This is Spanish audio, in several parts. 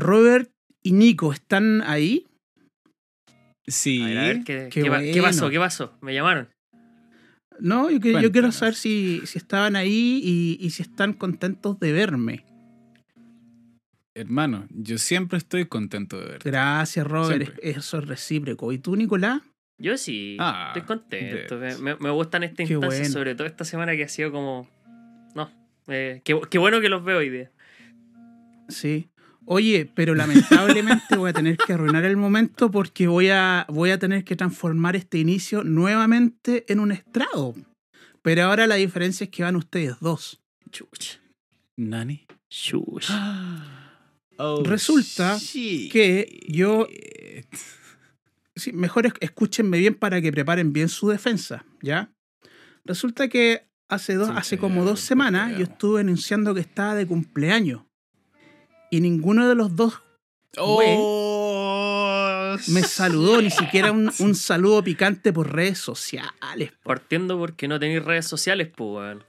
Robert y Nico, ¿están ahí? Sí. A ver, a ver, ¿qué, Qué qué pa- qué bueno. pasó? ¿Qué pasó? Me llamaron. No, yo, que- yo quiero saber si, si estaban ahí y, y si están contentos de verme. Hermano, yo siempre estoy contento de verte. Gracias, Robert. Siempre. Eso es recíproco. ¿Y tú, Nicolás? Yo sí, Ah, estoy contento. Me, me gustan estas instancias, bueno. sobre todo esta semana que ha sido como. No, eh, qué, qué bueno que los veo hoy día. Sí. Oye, pero lamentablemente voy a tener que arruinar el momento porque voy a, voy a tener que transformar este inicio nuevamente en un estrado. Pero ahora la diferencia es que van ustedes dos. Chucha. ¿Nani? Chucha. Oh, Resulta shit. que yo- Sí, mejor es- escúchenme bien para que preparen bien su defensa, ¿ya? Resulta que hace, dos, hace como dos semanas yo estuve anunciando que estaba de cumpleaños. Y ninguno de los dos Oh, me saludó, ni siquiera un, un saludo picante por redes sociales. Partiendo porque no tenéis redes sociales, pues, weón.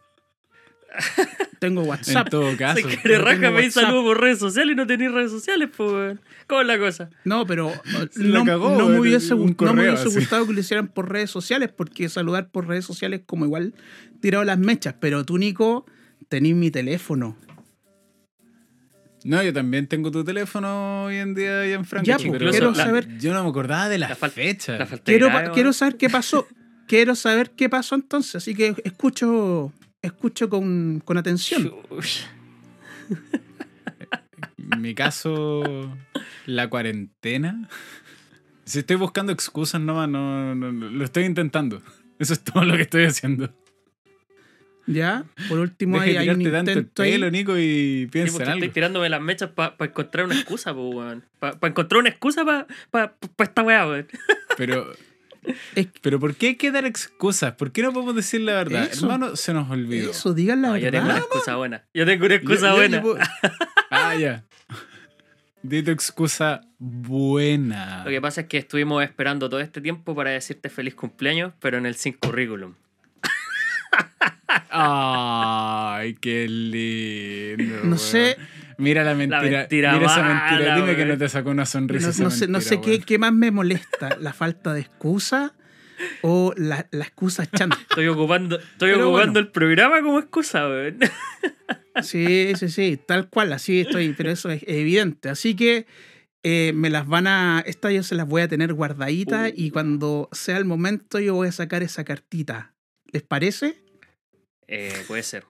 Tengo En WhatsApp. todo caso. Se quiere no raja, tengo me WhatsApp. saludo por redes sociales y no tenéis redes sociales, pues, weón. ¿Cómo es la cosa? No, pero uh, no, cagó, no me en hubiese, no me así. gustado que lo hicieran por redes sociales, porque saludar por redes sociales como igual tirado las mechas. Pero tú, Nico, tenés mi teléfono. No, yo también tengo tu teléfono hoy en día y en Franco. Ya, pues, pero quiero la- saber- Yo no me acordaba de La las falta- fechas. La de Quiero, grave, saber qué pasó. quiero saber qué pasó entonces. Así que escucho, escucho con, con atención. En mi caso, la cuarentena. Si estoy buscando excusas nomás, no, no- no- lo estoy intentando. Eso es todo lo que estoy haciendo. Ya, por último Deja de hay, hay un tirarte tanto el intento ahí. pelo, Nico, y piensa porque en algo. estoy tirándome las mechas para encontrar una excusa, weón. Para encontrar una excusa para esta weá, weón. Pero, Es- pero ¿por qué hay que dar excusas? ¿Por qué no podemos decir la verdad? Eso. Hermano, se nos olvidó. Eso, digan la No, yo tengo una verdad. excusa buena. Yo tengo una excusa yo buena. Ah, ya. Di tu excusa buena. Lo que pasa es que estuvimos esperando todo este tiempo para decirte feliz cumpleaños, pero en el sin currículum. Ay, qué lindo. No sé, Mira la mentira. mentira mira esa mentira. Dime que no te sacó una sonrisa. no, sé, no sé qué, qué más me molesta, la falta de excusa o la, la excusa chanta. Estoy ocupando, estoy Pero ocupando bueno. el programa como excusa, weón. Sí, sí, sí, tal cual, así estoy, pero eso es evidente. Así que eh, me las van a, esta yo se las voy a tener guardaditas y cuando sea el momento yo voy a sacar esa cartita. ¿Les parece? Eh, puede ser.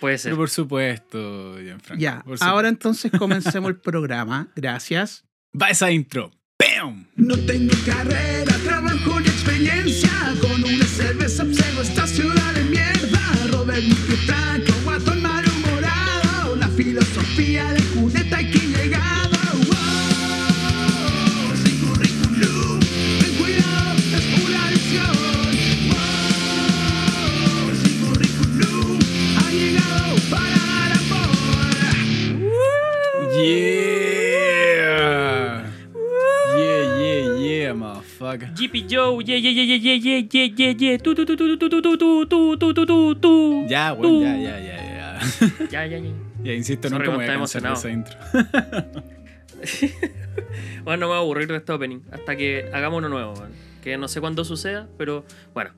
Puede ser. Pero por supuesto, Gianfranco. ya, por supuesto. ahora entonces comencemos el programa. Gracias. Va esa intro. ¡Pam! No tengo carrera, trabajo ni experiencia. Con una cerveza observo esta ciudad de mierda. Robert Yeah. Yeah, yeah, yeah, motherfucker. GP Joe, yeah, yeah, yeah, yeah, yeah, yeah, yeah, yeah, tu, tu, tu, tu, tu, tu, tu, tu, tu, tu, tu, tu, tu. Ya, weón, ya, ya, ya, ya. Ya, ya, ya. Ya, insisto, nunca me voy a cansar de esa intro. Bueno, no me voy a aburrir de este opening hasta que hagamos uno nuevo. Que no sé cuándo suceda, pero bueno.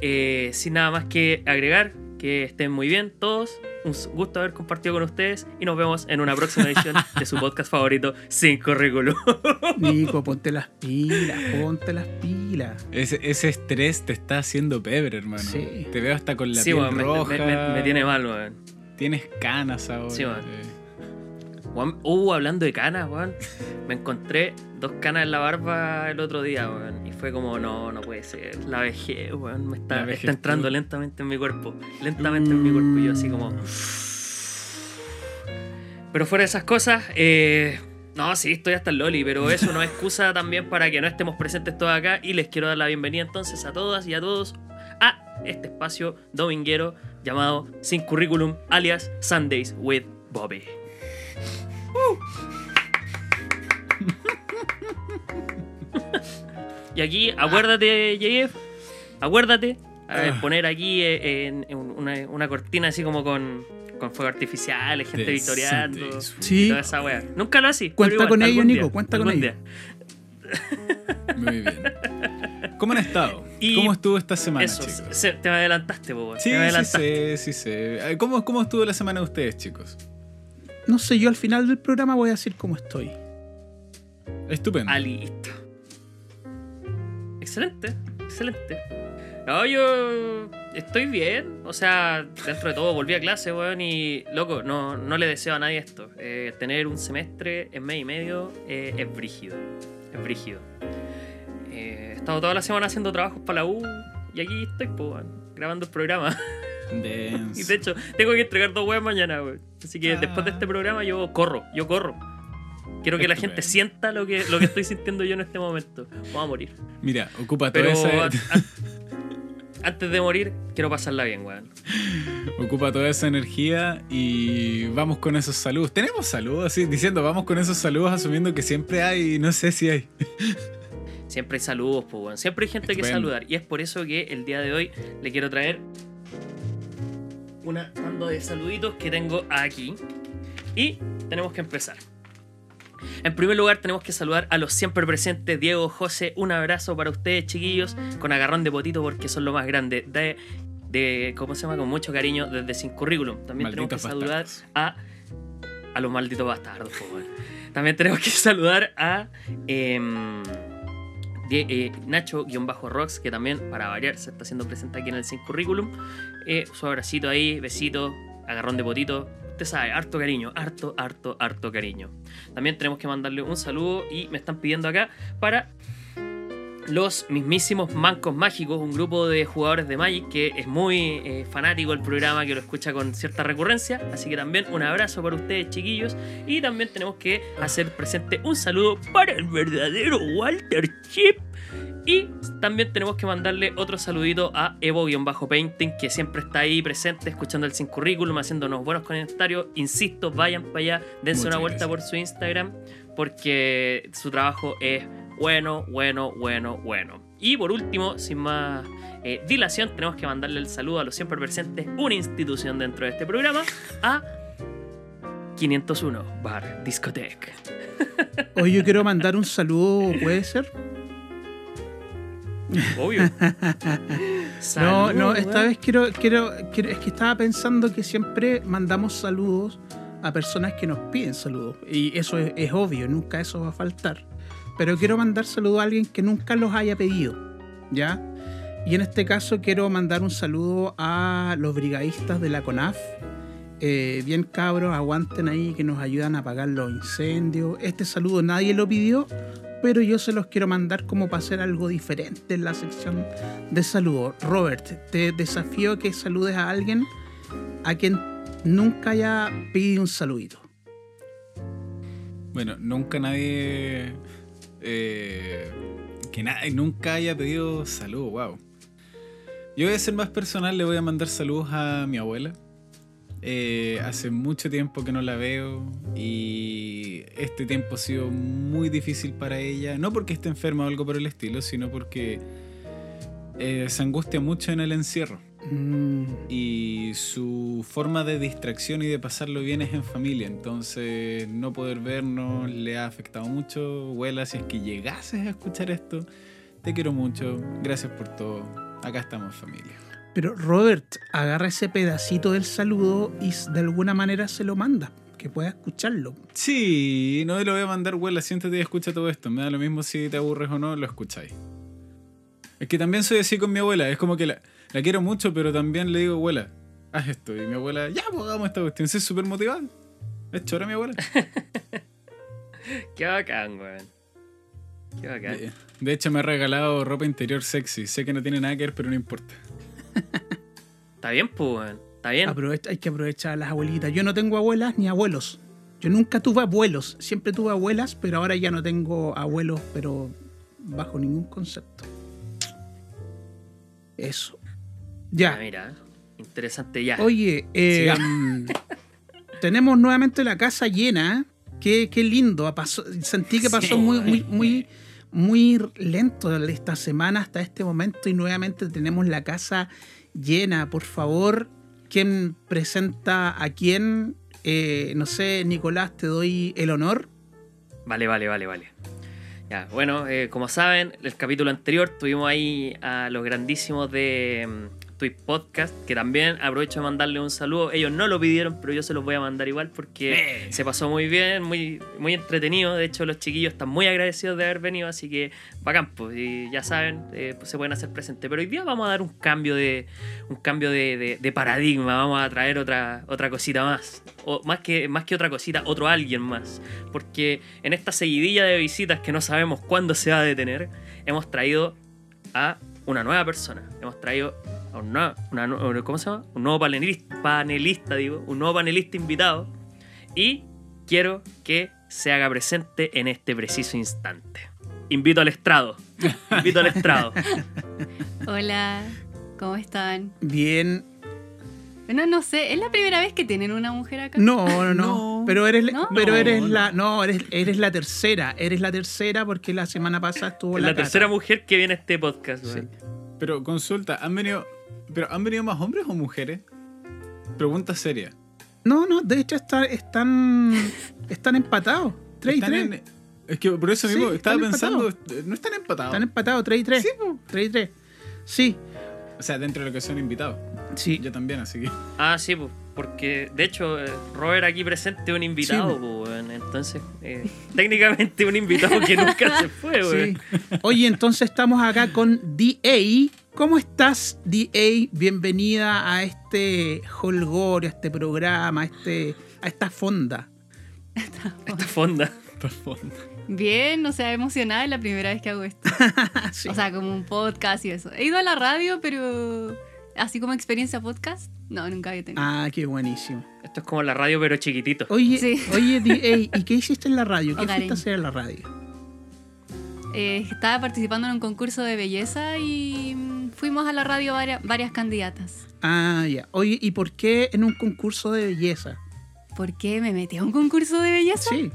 Eh, sin nada más que agregar, que estén muy bien todos. Un gusto haber compartido con ustedes y nos vemos en una próxima edición de su podcast favorito, Sin Currículum. Nico, ponte las pilas, ponte las pilas. Ese, ese estrés te está haciendo pebre, hermano. Sí. Te veo hasta con la sí, piel weón, me, roja. me- me- me tiene mal, weón. Tienes canas ahora. Sí, weón. eh. Uh, hablando de canas, weón. Me encontré dos canas en la barba el otro día, weón. Y fue como, no, no puede ser. La vejez, weón. Me está, entrando lentamente en mi cuerpo. Lentamente en mi cuerpo. Y yo así como. Pero fuera de esas cosas, eh, No, sí, estoy hasta el Loli, pero eso no es excusa también para que no estemos presentes todos acá. Y les quiero dar la bienvenida entonces a todas y a todos a este espacio dominguero llamado Sin Currículum, alias Sundays with Bobby. y aquí, acuérdate, JF, acuérdate, a ver, Ah. poner aquí eh, en, en una, una cortina así como con, con fuegos artificiales, gente victoriando. Sí, toda esa wea. Nunca lo así. Cuenta igual, con ello, Nico, día, cuenta con ello. Muy bien. ¿Cómo han estado? Y ¿Cómo estuvo esta semana, Eso, chicos? se- te me adelantaste, weón, Sí, te me sí sé, sí sé. ¿Cómo, ¿Cómo estuvo la semana de ustedes, chicos? No sé, yo al final del programa voy a decir cómo estoy. Estupendo. Ah, listo. Excelente, excelente. No, yo estoy bien. O sea, dentro de todo volví a clase, weón. Y, loco, no, no le deseo a nadie esto. Eh, tener un semestre en mes y medio eh, es brígido. Es brígido. Eh, he estado toda la semana haciendo trabajos para la U. Y aquí estoy, pues, weón, grabando el programa. Y de hecho, tengo que entregar dos weas mañana, weón. Así que después de este programa yo corro, yo corro. Quiero que la gente sienta lo que, lo que estoy sintiendo yo en este momento. Vamos a morir. Mira, ocupa toda, esa, an- an- antes de morir, quiero pasarla bien, weón. ocupa toda esa energía y vamos con esos saludos. Tenemos saludos, así, diciendo vamos con esos saludos, asumiendo que siempre hay, no sé si hay. Siempre hay saludos, pues, weón. Siempre hay gente que saludar. Y es por eso que el día de hoy le quiero traer una banda de saluditos que tengo aquí. Y tenemos que empezar. En primer lugar, tenemos que saludar a los siempre presentes. Diego, José, un abrazo para ustedes, chiquillos, con agarrón de potito porque son lo más grande. De, de ¿cómo se llama? Con mucho cariño desde Sin Currículum. También Malditos tenemos que saludar a, a los malditos bastardos. También tenemos que saludar a em, eh, Nacho-Rocks, que también, para variar, se está haciendo presente aquí en el Sin Currículum. Eh, su abracito ahí, besito, agarrón de potito. Usted sabe, harto cariño, harto, harto, harto cariño. También tenemos que mandarle un saludo y me están pidiendo acá para los mismísimos Mancos Mágicos, un grupo de jugadores de Magic que es muy eh, fanático del programa, que lo escucha con cierta recurrencia. Así que también un abrazo para ustedes, chiquillos. Y también tenemos que hacer presente un saludo para el verdadero Walter Chip. Y también tenemos que mandarle otro saludito a Evo-Painting, que siempre está ahí presente, escuchando el Sin Currículum, haciéndonos buenos comentarios. Insisto, vayan para allá, dense Muchas una vuelta gracias. por su Instagram, porque su trabajo es bueno, bueno, bueno, bueno. Y por último, sin más eh, dilación, tenemos que mandarle el saludo a los siempre presentes, una institución dentro de este programa, a 501 Bar Discoteca. Hoy yo quiero mandar un saludo, ¿puede ser? Obvio. No, no, esta vez quiero, quiero, quiero- es que estaba pensando que siempre mandamos saludos a personas que nos piden saludos. Y eso es, es obvio, nunca eso va a faltar. Pero quiero mandar saludos a alguien que nunca los haya pedido, ¿ya? Y en este caso quiero mandar un saludo a los brigadistas de la CONAF. Eh, bien cabros, aguanten ahí que nos ayudan a apagar los incendios. Este saludo nadie lo pidió, pero yo se los quiero mandar como para hacer algo diferente en la sección de saludos. Robert, te desafío a que saludes a alguien a quien nunca haya pedido un saludito. Bueno, nunca nadie. Eh, que nunca haya pedido salud, wow. Yo voy a ser más personal, le voy a mandar saludos a mi abuela. Eh, hace mucho tiempo que no la veo y este tiempo ha sido muy difícil para ella. No porque esté enferma o algo por el estilo, sino porque eh, se angustia mucho en el encierro. Mm, y su forma de distracción y de pasarlo bien es en familia. Entonces, no poder vernos le ha afectado mucho. Abuela, si es que llegases a escuchar esto, te quiero mucho. Gracias por todo. Acá estamos, familia. Pero Robert, agarra ese pedacito del saludo y de alguna manera se lo manda, que pueda escucharlo. Sí, no te lo voy a mandar, abuela. Siéntate y escucha todo esto. Me da lo mismo si te aburres o no, lo escucháis. Es que también soy así con mi abuela. Es como que la, la quiero mucho, pero también le digo, abuela, haz esto. Y mi abuela, ya, pues hagamos esta cuestión. Sí, Es súper motivada. Es chora mi abuela. Qué bacán, weón. Qué bacán. De, de hecho, me ha regalado ropa interior sexy. Sé que no tiene nada que ver, pero no importa. Está bien, pues, weón. Está bien. Aprovecha- hay que aprovechar a las abuelitas. Yo no tengo abuelas ni abuelos. Yo nunca tuve abuelos. Siempre tuve abuelas, pero ahora ya no tengo abuelos, pero bajo ningún concepto. Eso. Ah, Ya. mira, interesante ya. Oye, eh, tenemos nuevamente la casa llena. Qué, qué lindo. Pasó- sentí que pasó Sí. muy, muy, muy, muy lento esta semana hasta este momento y nuevamente tenemos la casa llena. Por favor, quién presenta a quién. Eh, no sé, Nicolás, te doy el honor. Vale, vale, vale, vale. Ya, bueno, eh, como saben, el capítulo anterior tuvimos ahí a los grandísimos de Twitch Podcast, que también aprovecho de mandarle un saludo. Ellos no lo pidieron, pero yo se los voy a mandar igual porque Eh. se pasó muy bien, muy, muy entretenido. De hecho, los chiquillos están muy agradecidos de haber venido, así que bacán, pues, y ya saben, eh, pues, se pueden hacer presentes. Pero hoy día vamos a dar un cambio de un cambio de, de- de paradigma, vamos a traer otra, otra cosita más. O más que, más que otra cosita, otro alguien más. Porque en esta seguidilla de visitas que no sabemos cuándo se va a detener, hemos traído a una nueva persona. Hemos traído una ¿cómo se llama? Un nuevo panelista, panelista, digo, un nuevo panelista invitado. Y quiero que se haga presente en este preciso instante. Invito al estrado. Invito al estrado. Hola, ¿cómo están? Bien. Bueno, no sé, ¿es la primera vez que tienen una mujer acá? No, no, no. No. Pero eres, ¿No? pero No, eres no. la. No, eres, eres la tercera. Eres la tercera porque la semana pasada estuvo Es la, la tercera mujer que viene a este podcast. Sí. Pero consulta, ¿han venido, pero ¿han venido más hombres o mujeres? Pregunta seria. No, no, de hecho está- están. Están empatados. 3 y Están 3. en- es que por eso Sí, mismo estaba pensando, eh, no están empatados. Están empatados, 3 y 3. Sí, po. 3 y 3. Sí, O sea, dentro de lo que son invitados. sí. Yo también, así que. Ah, sí, pues. Porque de hecho, eh, Robert aquí presente es un invitado, Sí, pues, weón. Entonces, eh, técnicamente un invitado que nunca se fue, weón. Sí. Oye, entonces estamos acá con DA. ¿Cómo estás, DA? Bienvenida a este holgorio, a este programa, a, este, a esta fonda. Esta fonda. Bien, o sea, emocionada, es la primera vez que hago esto. Sí. O sea, como un podcast y eso. He ido a la radio, pero así como experiencia podcast, no, nunca había tenido. ah, qué buenísimo. Esto es como la radio, pero chiquitito. Oye, Sí. oye, ¿y qué hiciste en la radio? ¿Qué fuiste a hacer en la radio? Eh, estaba participando en un concurso de belleza y mm, fuimos a la radio varias, varias candidatas. Ah, ya. Oye, ¿y por qué en un concurso de belleza? ¿Por qué me metí a un concurso de belleza? Sí.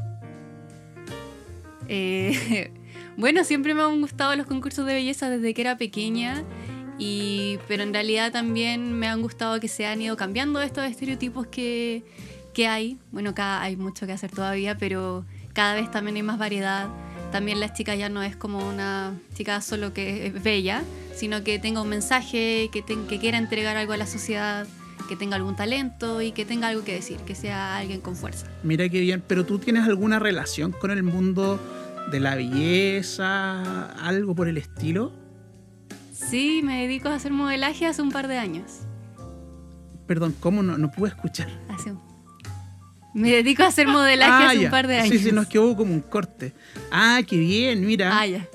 Eh, bueno, siempre me han gustado los concursos de belleza desde que era pequeña, y, pero en realidad también me han gustado que se han ido cambiando estos estereotipos que, que hay. Bueno, cada, hay mucho que hacer todavía, pero cada vez también hay más variedad. También la chica ya no es como una chica solo que es bella, sino que tenga un mensaje, que, ten- que quiera entregar algo a la sociedad, que tenga algún talento y que tenga algo que decir, que sea alguien con fuerza. Mira qué bien. ¿Pero tú tienes alguna relación con el mundo de la belleza? ¿Algo por el estilo? Sí, me dedico a hacer modelaje hace un par de años. Perdón, ¿cómo no, no pude escuchar? Hace un- Me dedico a hacer modelaje hace Ah, ya. un par de años. Sí, sí, nos quedó como un corte. Ah, qué bien, mira. Ah, ya.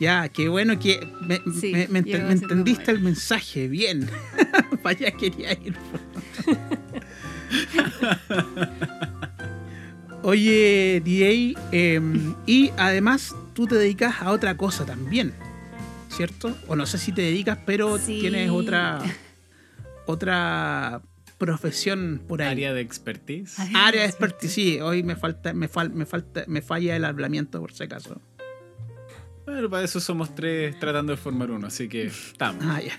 Ya, qué bueno que me, Sí, me- me ent- llevo me haciendo entendiste el mensaje. Bien. Para allá quería ir. Oye, DA, em, y además tú te dedicas a otra cosa también, ¿cierto? O no sé si te dedicas, pero Sí. tienes otra otra profesión por ahí. Área de expertise. Área de expertise, sí, hoy me falta, me, fal- me falta, me falla el hablamiento por si acaso. Bueno, para eso somos tres tratando de formar uno, así que estamos. Ah, ya.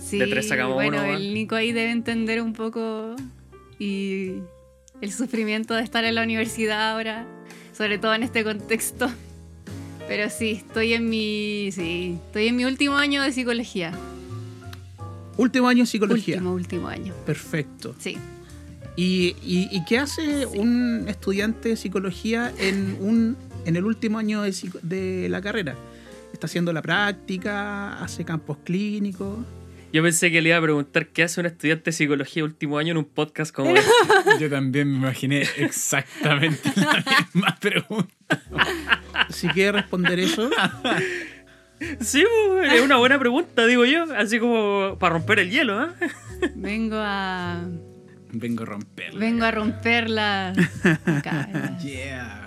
Sí, De tres sacamos bueno, uno, el Nico ahí debe entender un poco y el sufrimiento de estar en la universidad ahora, sobre todo en este contexto. Pero sí, estoy en mi sí, estoy en mi último año de psicología. Último año de psicología. Último, último año. Perfecto. Sí. ¿Y, y, y qué hace un estudiante de psicología en, un, en el último año de, la carrera? ¿Está haciendo la práctica? ¿Hace campos clínicos? Yo pensé que le iba a preguntar qué hace un estudiante de psicología último año en un podcast como este. Yo también me imaginé exactamente la misma pregunta. Si quiere responder eso, Sí, pues, es una buena pregunta, digo yo. Así como para romper el hielo, ¿ah? Vengo a Vengo a romperla. vengo a romperla Yeah.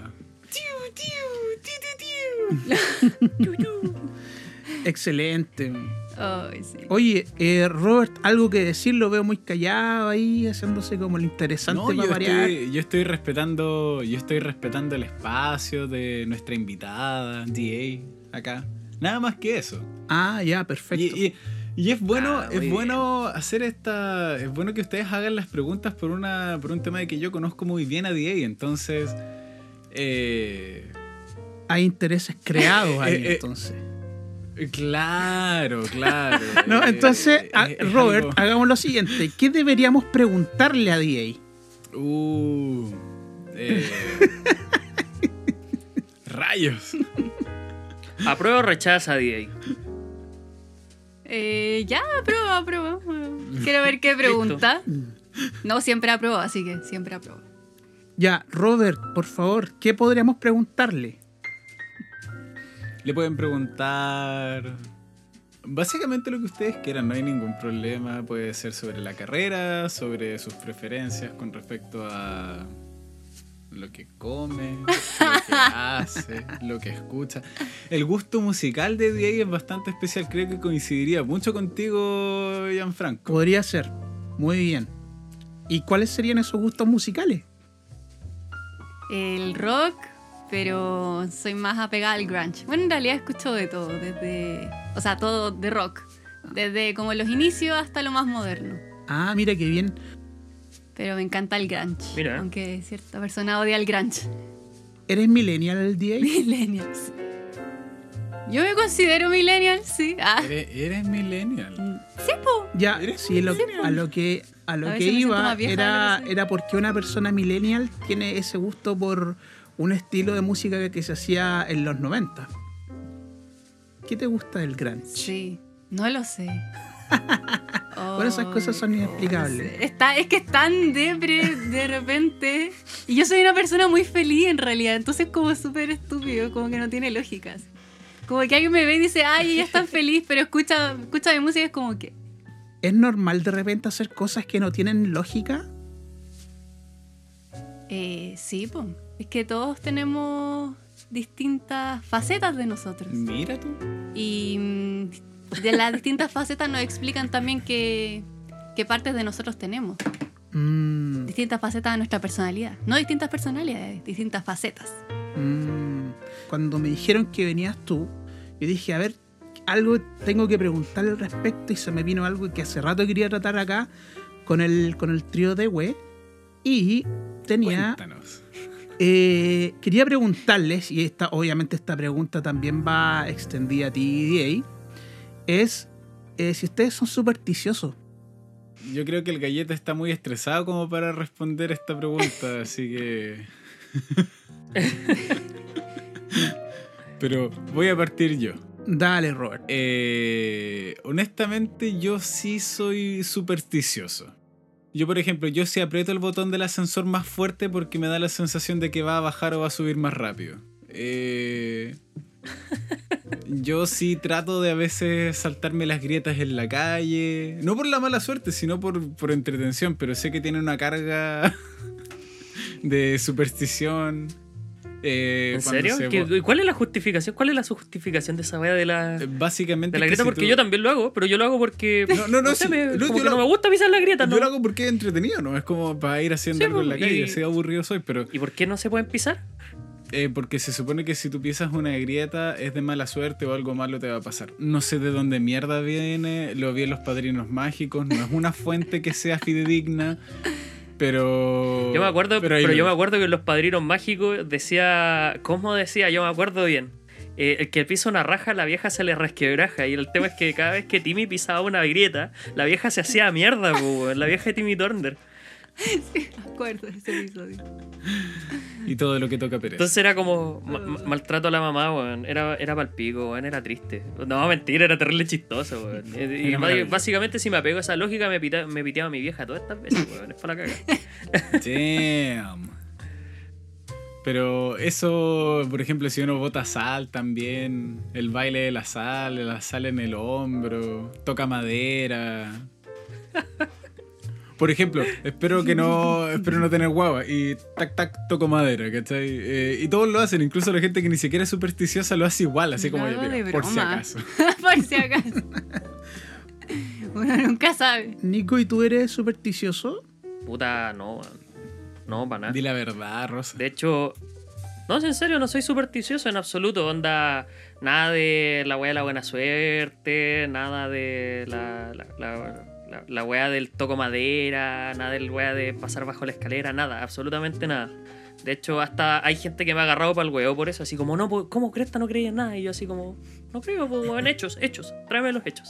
excelente. Ay, sí. Oye, eh, Robert, algo que decir, lo veo muy callado ahí, haciéndose como el interesante No, para yo variar. estoy, yo estoy respetando, yo estoy respetando el espacio de nuestra invitada, DA, acá. Nada más que eso. Ah, ya, Y, perfecto. y Y es bueno, Ah, es bien. bueno hacer esta. Es bueno que ustedes hagan las preguntas por una. por un tema de que yo conozco muy bien a DA. Entonces. Eh, Hay intereses creados ahí, Eh, eh, entonces. claro, claro. No, Eh, entonces, a- es- es Robert, algo- hagamos lo siguiente. ¿Qué deberíamos preguntarle a DA? Uh, eh, rayos. ¿Aprueba o rechaza DA? Eh, ya, apruebo, apruebo. Quiero ver qué pregunta. No, siempre apruebo, así que siempre apruebo. Ya, Robert, por favor, ¿qué podríamos preguntarle? Le pueden preguntar. Básicamente lo que ustedes quieran, no hay ningún problema. Puede ser sobre la carrera, sobre sus preferencias con respecto a lo que come, lo que hace, lo que escucha. El gusto musical de DA es bastante especial, creo que coincidiría mucho contigo, Gianfranco. Podría ser. Muy bien. ¿Y cuáles serían esos gustos musicales? El rock, pero soy más apegada al grunge. Bueno, en realidad escucho de todo, desde. O sea, todo de rock. Desde como los inicios hasta lo más moderno. Ah, mira qué bien. Pero me encanta el grunge. Mira. Aunque cierta persona odia el grunge. ¿Eres millennial el DA? Millennials. Yo me considero millennial, sí. Ah, Eres, eres millennial. sí, po. Ya, ¿Eres sí, lo- a lo que a lo A que iba vieja era, era porque una persona millennial tiene ese gusto por un estilo de música que, que se hacía en los 90. ¿Qué te gusta del grunge? Sí, no lo sé. Bueno, esas cosas son Ay, inexplicables. Está, es que es tan depre de repente. Y yo soy una persona muy feliz en realidad. Entonces, como súper estúpido, como que no tiene lógicas. Como que alguien me ve y dice, ay, ella es tan feliz, pero escucha, escucha mi música y es como que. ¿Es normal de repente hacer cosas que no tienen lógica? Eh, sí, pues. Es que todos tenemos distintas facetas de nosotros. Mira tú. Y mm, de las distintas facetas nos explican también qué, qué partes de nosotros tenemos. Mm, Distintas facetas de nuestra personalidad. No distintas personalidades, distintas facetas. mm. Cuando me dijeron que venías tú, yo dije, a ver, algo tengo que preguntarle al respecto y se me vino algo que hace rato quería tratar acá con el, con el trío de We. Y tenía... Cuéntanos. Eh, quería preguntarles, y esta, obviamente esta pregunta también va extendida a ti, DA, es eh, si ustedes son supersticiosos. Yo creo que el galleta está muy estresado como para responder esta pregunta, así que. Pero voy a partir yo. Dale, Robert. Eh, honestamente, yo sí soy supersticioso. Yo, por ejemplo, yo si aprieto el botón del ascensor más fuerte porque me da la sensación de que va a bajar o va a subir más rápido. Eh, yo sí trato de a veces saltarme las grietas en la calle. No por la mala suerte, sino por, por entretención, pero sé que tiene una carga de superstición. Eh, ¿En serio? se ¿Qué- bo- y ¿Cuál es la justificación? ¿Cuál es la justificación de esa wea de la, Eh, Básicamente. de la grieta? si Porque tú- yo también lo hago, pero yo lo hago porque. No, no, no, sé, sí, me, no, como yo que lo- no me gusta pisar las grietas, Yo ¿no? lo hago porque es entretenido, ¿no? Es como para ir haciendo Sí, algo en la pues, calle, y- así aburrido soy, pero ¿Y por qué no se pueden pisar? eh, porque se supone que si tú piensas una grieta es de mala suerte o algo malo te va a pasar. No sé de dónde mierda viene, lo vi en los padrinos mágicos, no es una fuente que sea fidedigna, pero... Yo me acuerdo, pero, yo me acuerdo que en los padrinos mágicos decía. ¿Cómo decía? Yo me acuerdo bien. Eh, el que pisa una raja, la vieja se le resquebraja. Y el tema es que cada vez que Timmy pisaba una grieta, la vieja se hacía mierda, po, la vieja de Timmy Turner. Me acuerdo de ese episodio. Y todo lo que toca Pérez. Entonces era como ma- ma- maltrato a la mamá, weón. Era, era palpico, weón. Era triste. No, mentira, era terrible chistoso, weón. Y, básicamente, si me apego a esa lógica, me, pita- me piteaba mi vieja todas estas veces, weón. Es para la caga. Damn. Pero eso, por ejemplo, si uno bota sal también, el baile de la sal, la sal en el hombro, toca madera. Por ejemplo, espero que no, espero no tener guava y tac tac toco madera, ¿cachai? Eh, y todos lo hacen, incluso la gente que ni siquiera es supersticiosa lo hace igual, así como yo, mira, por si acaso. Por si acaso. Uno nunca sabe. Nico, ¿y tú eres supersticioso? Puta, no. No, para nada. Di la verdad, Rosa. De hecho, No, en serio, no soy supersticioso en absoluto. Onda, nada de la wea de la buena suerte, nada de la, la, la, la, la wea del toco madera, nada del wea de pasar bajo la escalera, nada, absolutamente nada. De hecho, hasta hay gente que me ha agarrado para el huevo por eso, así como, no, pues, ¿cómo crees que no creía en nada? Y yo así como, no creo, pues, en hechos, hechos, tráeme los hechos.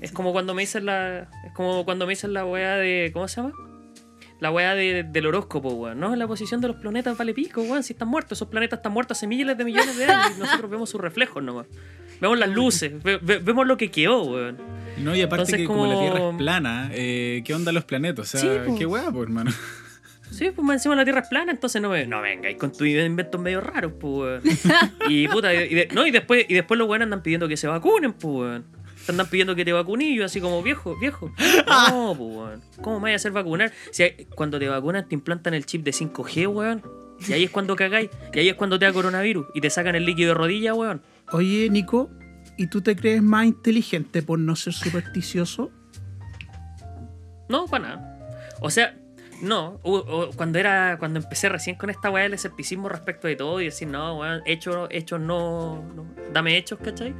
es como cuando me dicen la. Es como cuando me la wea de. ¿Cómo se llama? La de- del horóscopo, weón. No, la posición de los planetas vale pico, weón. Si están muertos, esos planetas están muertos hace miles de millones de años y nosotros vemos sus reflejos nomás. Vemos las luces, ve- ve- vemos lo que quedó, weón. No, y aparte Entonces, que como... la Tierra es plana, eh, ¿qué onda los planetas? O sea, Sí, pues. qué hueá, pues, hermano. Sí, pues más encima la Tierra es plana, entonces no me, no venga, y con tus inventos medio raros, pues, weón. Y puta, y, de- no, y después, y después los weones andan pidiendo que se vacunen, pues, weón. Te andan pidiendo que te vacunes y yo así como viejo, viejo. No, pues, weón. ¿Cómo me vaya a hacer vacunar? Si hay- cuando te vacunan te implantan el chip de 5G, weón. Y ahí es cuando cagáis. Y ahí es cuando te da coronavirus. Y te sacan el líquido de rodilla, weón. Oye, Nico, ¿y tú te crees más inteligente por no ser supersticioso? No, para nada. O sea, no. cuando era. Cuando empecé recién con esta weá del escepticismo respecto de todo y decir, no, weón, hechos, hechos no. Dame hechos, ¿cachai?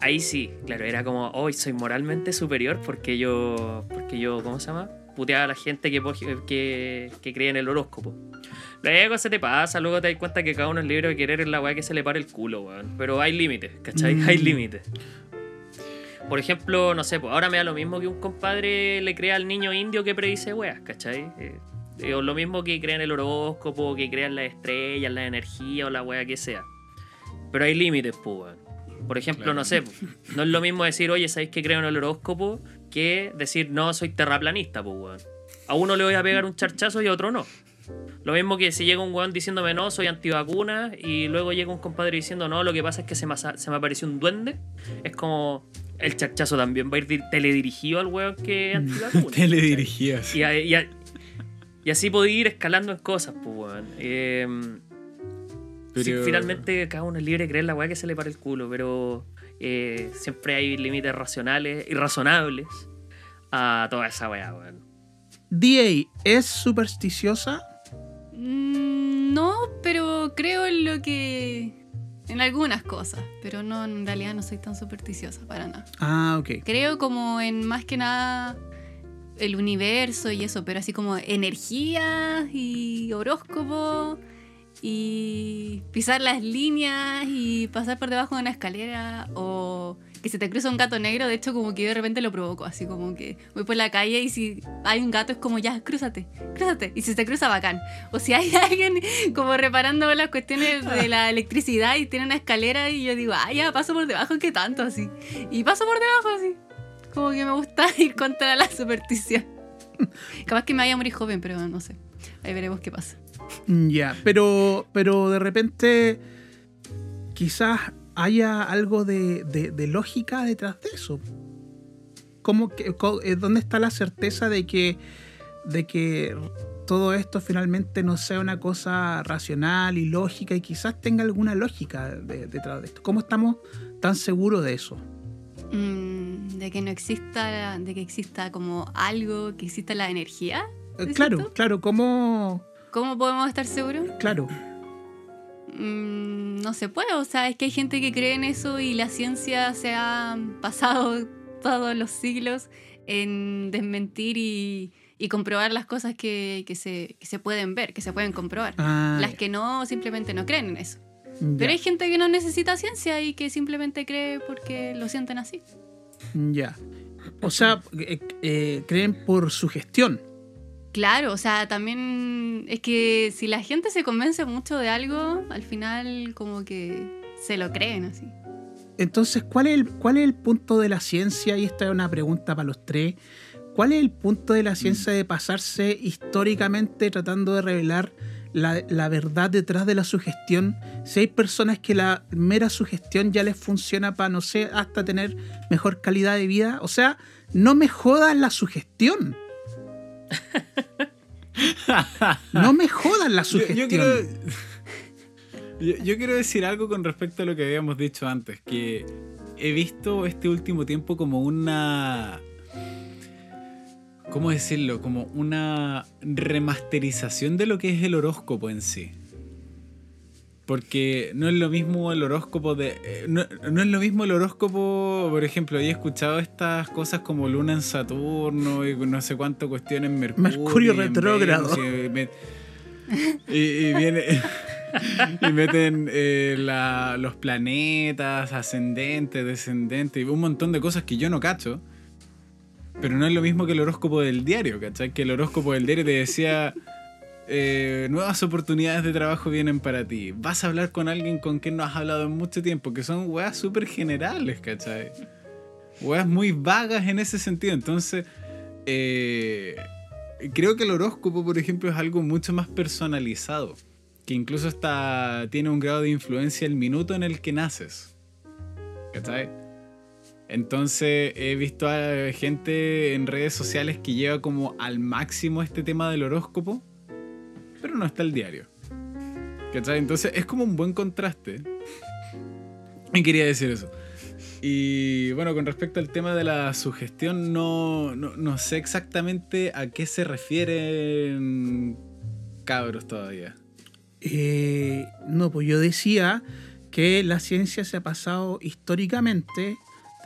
Ahí sí, claro, era como, hoy soy moralmente superior porque yo. Porque yo, ¿cómo se llama? Puteaba a la gente que, que, que cree en el horóscopo. Luego se te pasa, luego te das cuenta que cada uno es libre de querer en la weá que se le pare el culo, weón. Pero hay límites, ¿cachai? Mm. Hay límites. Por ejemplo, no sé, pues ahora me da lo mismo que un compadre le crea al niño indio que predice weas, ¿cachai? Eh, eh, o lo mismo que crea en el horóscopo, que crea en las estrellas, la energía o la wea que sea. Pero hay límites, pues, weón. Por ejemplo, Claro. no sé, pues, no es lo mismo decir, oye, ¿sabéis que creo en el horóscopo? Que decir, no, soy terraplanista, pues, weón. A uno le voy a pegar un charchazo y a otro no. Lo mismo que si llega un weón diciéndome no, soy antivacuna, y luego llega un compadre diciendo no, lo que pasa es que se me, asa- se me apareció un duende. Es como el charchazo también va a ir di- teledirigido al weón que es antivacuna. Teledirigidas. Y, a- y a- y así podía ir escalando en cosas, pues, weón. Eh, sí, Pero- finalmente cada uno es libre de creer la weá que se le para el culo, pero eh, siempre hay límites racionales y razonables a toda esa weá, weón. DA, ¿es supersticiosa? Mm, No, pero creo en lo que. En algunas cosas, pero no, en realidad no soy tan supersticiosa para nada. Ah, ok. Creo como en más que nada el universo y eso, pero así como energías y horóscopo y pisar las líneas y pasar por debajo de una escalera o que se te cruza un gato negro, de hecho como que yo de repente lo provoco, así como que voy por la calle y si hay un gato es como ya, crúzate, crúzate, y si se cruza bacán. O si hay alguien como reparando las cuestiones de la electricidad y tiene una escalera y yo digo, ah, ya, paso por debajo, ¿qué tanto así? Y paso por debajo así. Como que me gusta ir contra la superstición. Capaz que me vaya a morir joven, pero no sé. Ahí veremos qué pasa. Ya, pero, pero de repente quizás haya algo de, de- de lógica detrás de eso. ¿Cómo que, eh, ¿Dónde está la certeza de que, de que todo esto finalmente no sea una cosa racional y lógica y quizás tenga alguna lógica de- detrás de esto? ¿Cómo estamos tan seguros de eso? Mm, de que no exista, de que exista como algo, que exista la energía. Eh, ¿Es claro, cierto? claro, ¿cómo? ¿Cómo podemos estar seguros? Claro. Mm, no se puede, o sea, es que hay gente que cree en eso y la ciencia se ha pasado todos los siglos en desmentir y, y comprobar las cosas que, que se, que se pueden ver, que se pueden comprobar. Ah, Las que no, simplemente no creen en eso. ya, Pero hay gente que no necesita ciencia y que simplemente cree porque lo sienten así. ya. O sea, eh, eh, creen por sugestión. Claro, o sea, también es que si la gente se convence mucho de algo, al final como que se lo creen así. Entonces, ¿cuál es, el, ¿cuál es el punto de la ciencia? Y esta es una pregunta para los tres. ¿Cuál es el punto de la ciencia de pasarse históricamente tratando de revelar la, la verdad detrás de la sugestión? Si hay personas que la mera sugestión ya les funciona para, no sé, hasta tener mejor calidad de vida. O sea, no me jodas la sugestión. No me jodas la Yo, sugestión. yo quiero, yo, yo quiero decir algo con respecto a lo que habíamos dicho antes, que he visto este último tiempo como una... ¿Cómo decirlo? Como una remasterización de lo que es el horóscopo en sí. Porque no es lo mismo el horóscopo de. eh, No, no es lo mismo el horóscopo, por ejemplo, he escuchado estas cosas como Luna en Saturno y no sé cuánto cuestiones en Mercurio. Mercurio retrógrado. Y, y- viene. y meten eh, la- los planetas, ascendentes, descendentes, y un montón de cosas que yo no cacho. Pero no es lo mismo que el horóscopo del diario, ¿cachai? Que el horóscopo del diario te decía. Eh, nuevas oportunidades de trabajo vienen para ti. Vas a hablar con alguien con quien no has hablado en mucho tiempo, que son weas súper generales, ¿cachai? Weas muy vagas en ese sentido. Entonces, eh, creo que el horóscopo, por ejemplo, es algo mucho más personalizado. Que incluso está, tiene un grado de influencia el minuto en el que naces. ¿Cachai? Entonces he visto a gente en redes sociales que lleva como al máximo este tema del horóscopo, pero no está el diario. Entonces es como un buen contraste. Y quería decir eso. Y bueno, con respecto al tema de la sugestión, no, no, no sé exactamente a qué se refieren cabros todavía. Eh, no, pues yo decía que la ciencia se ha pasado históricamente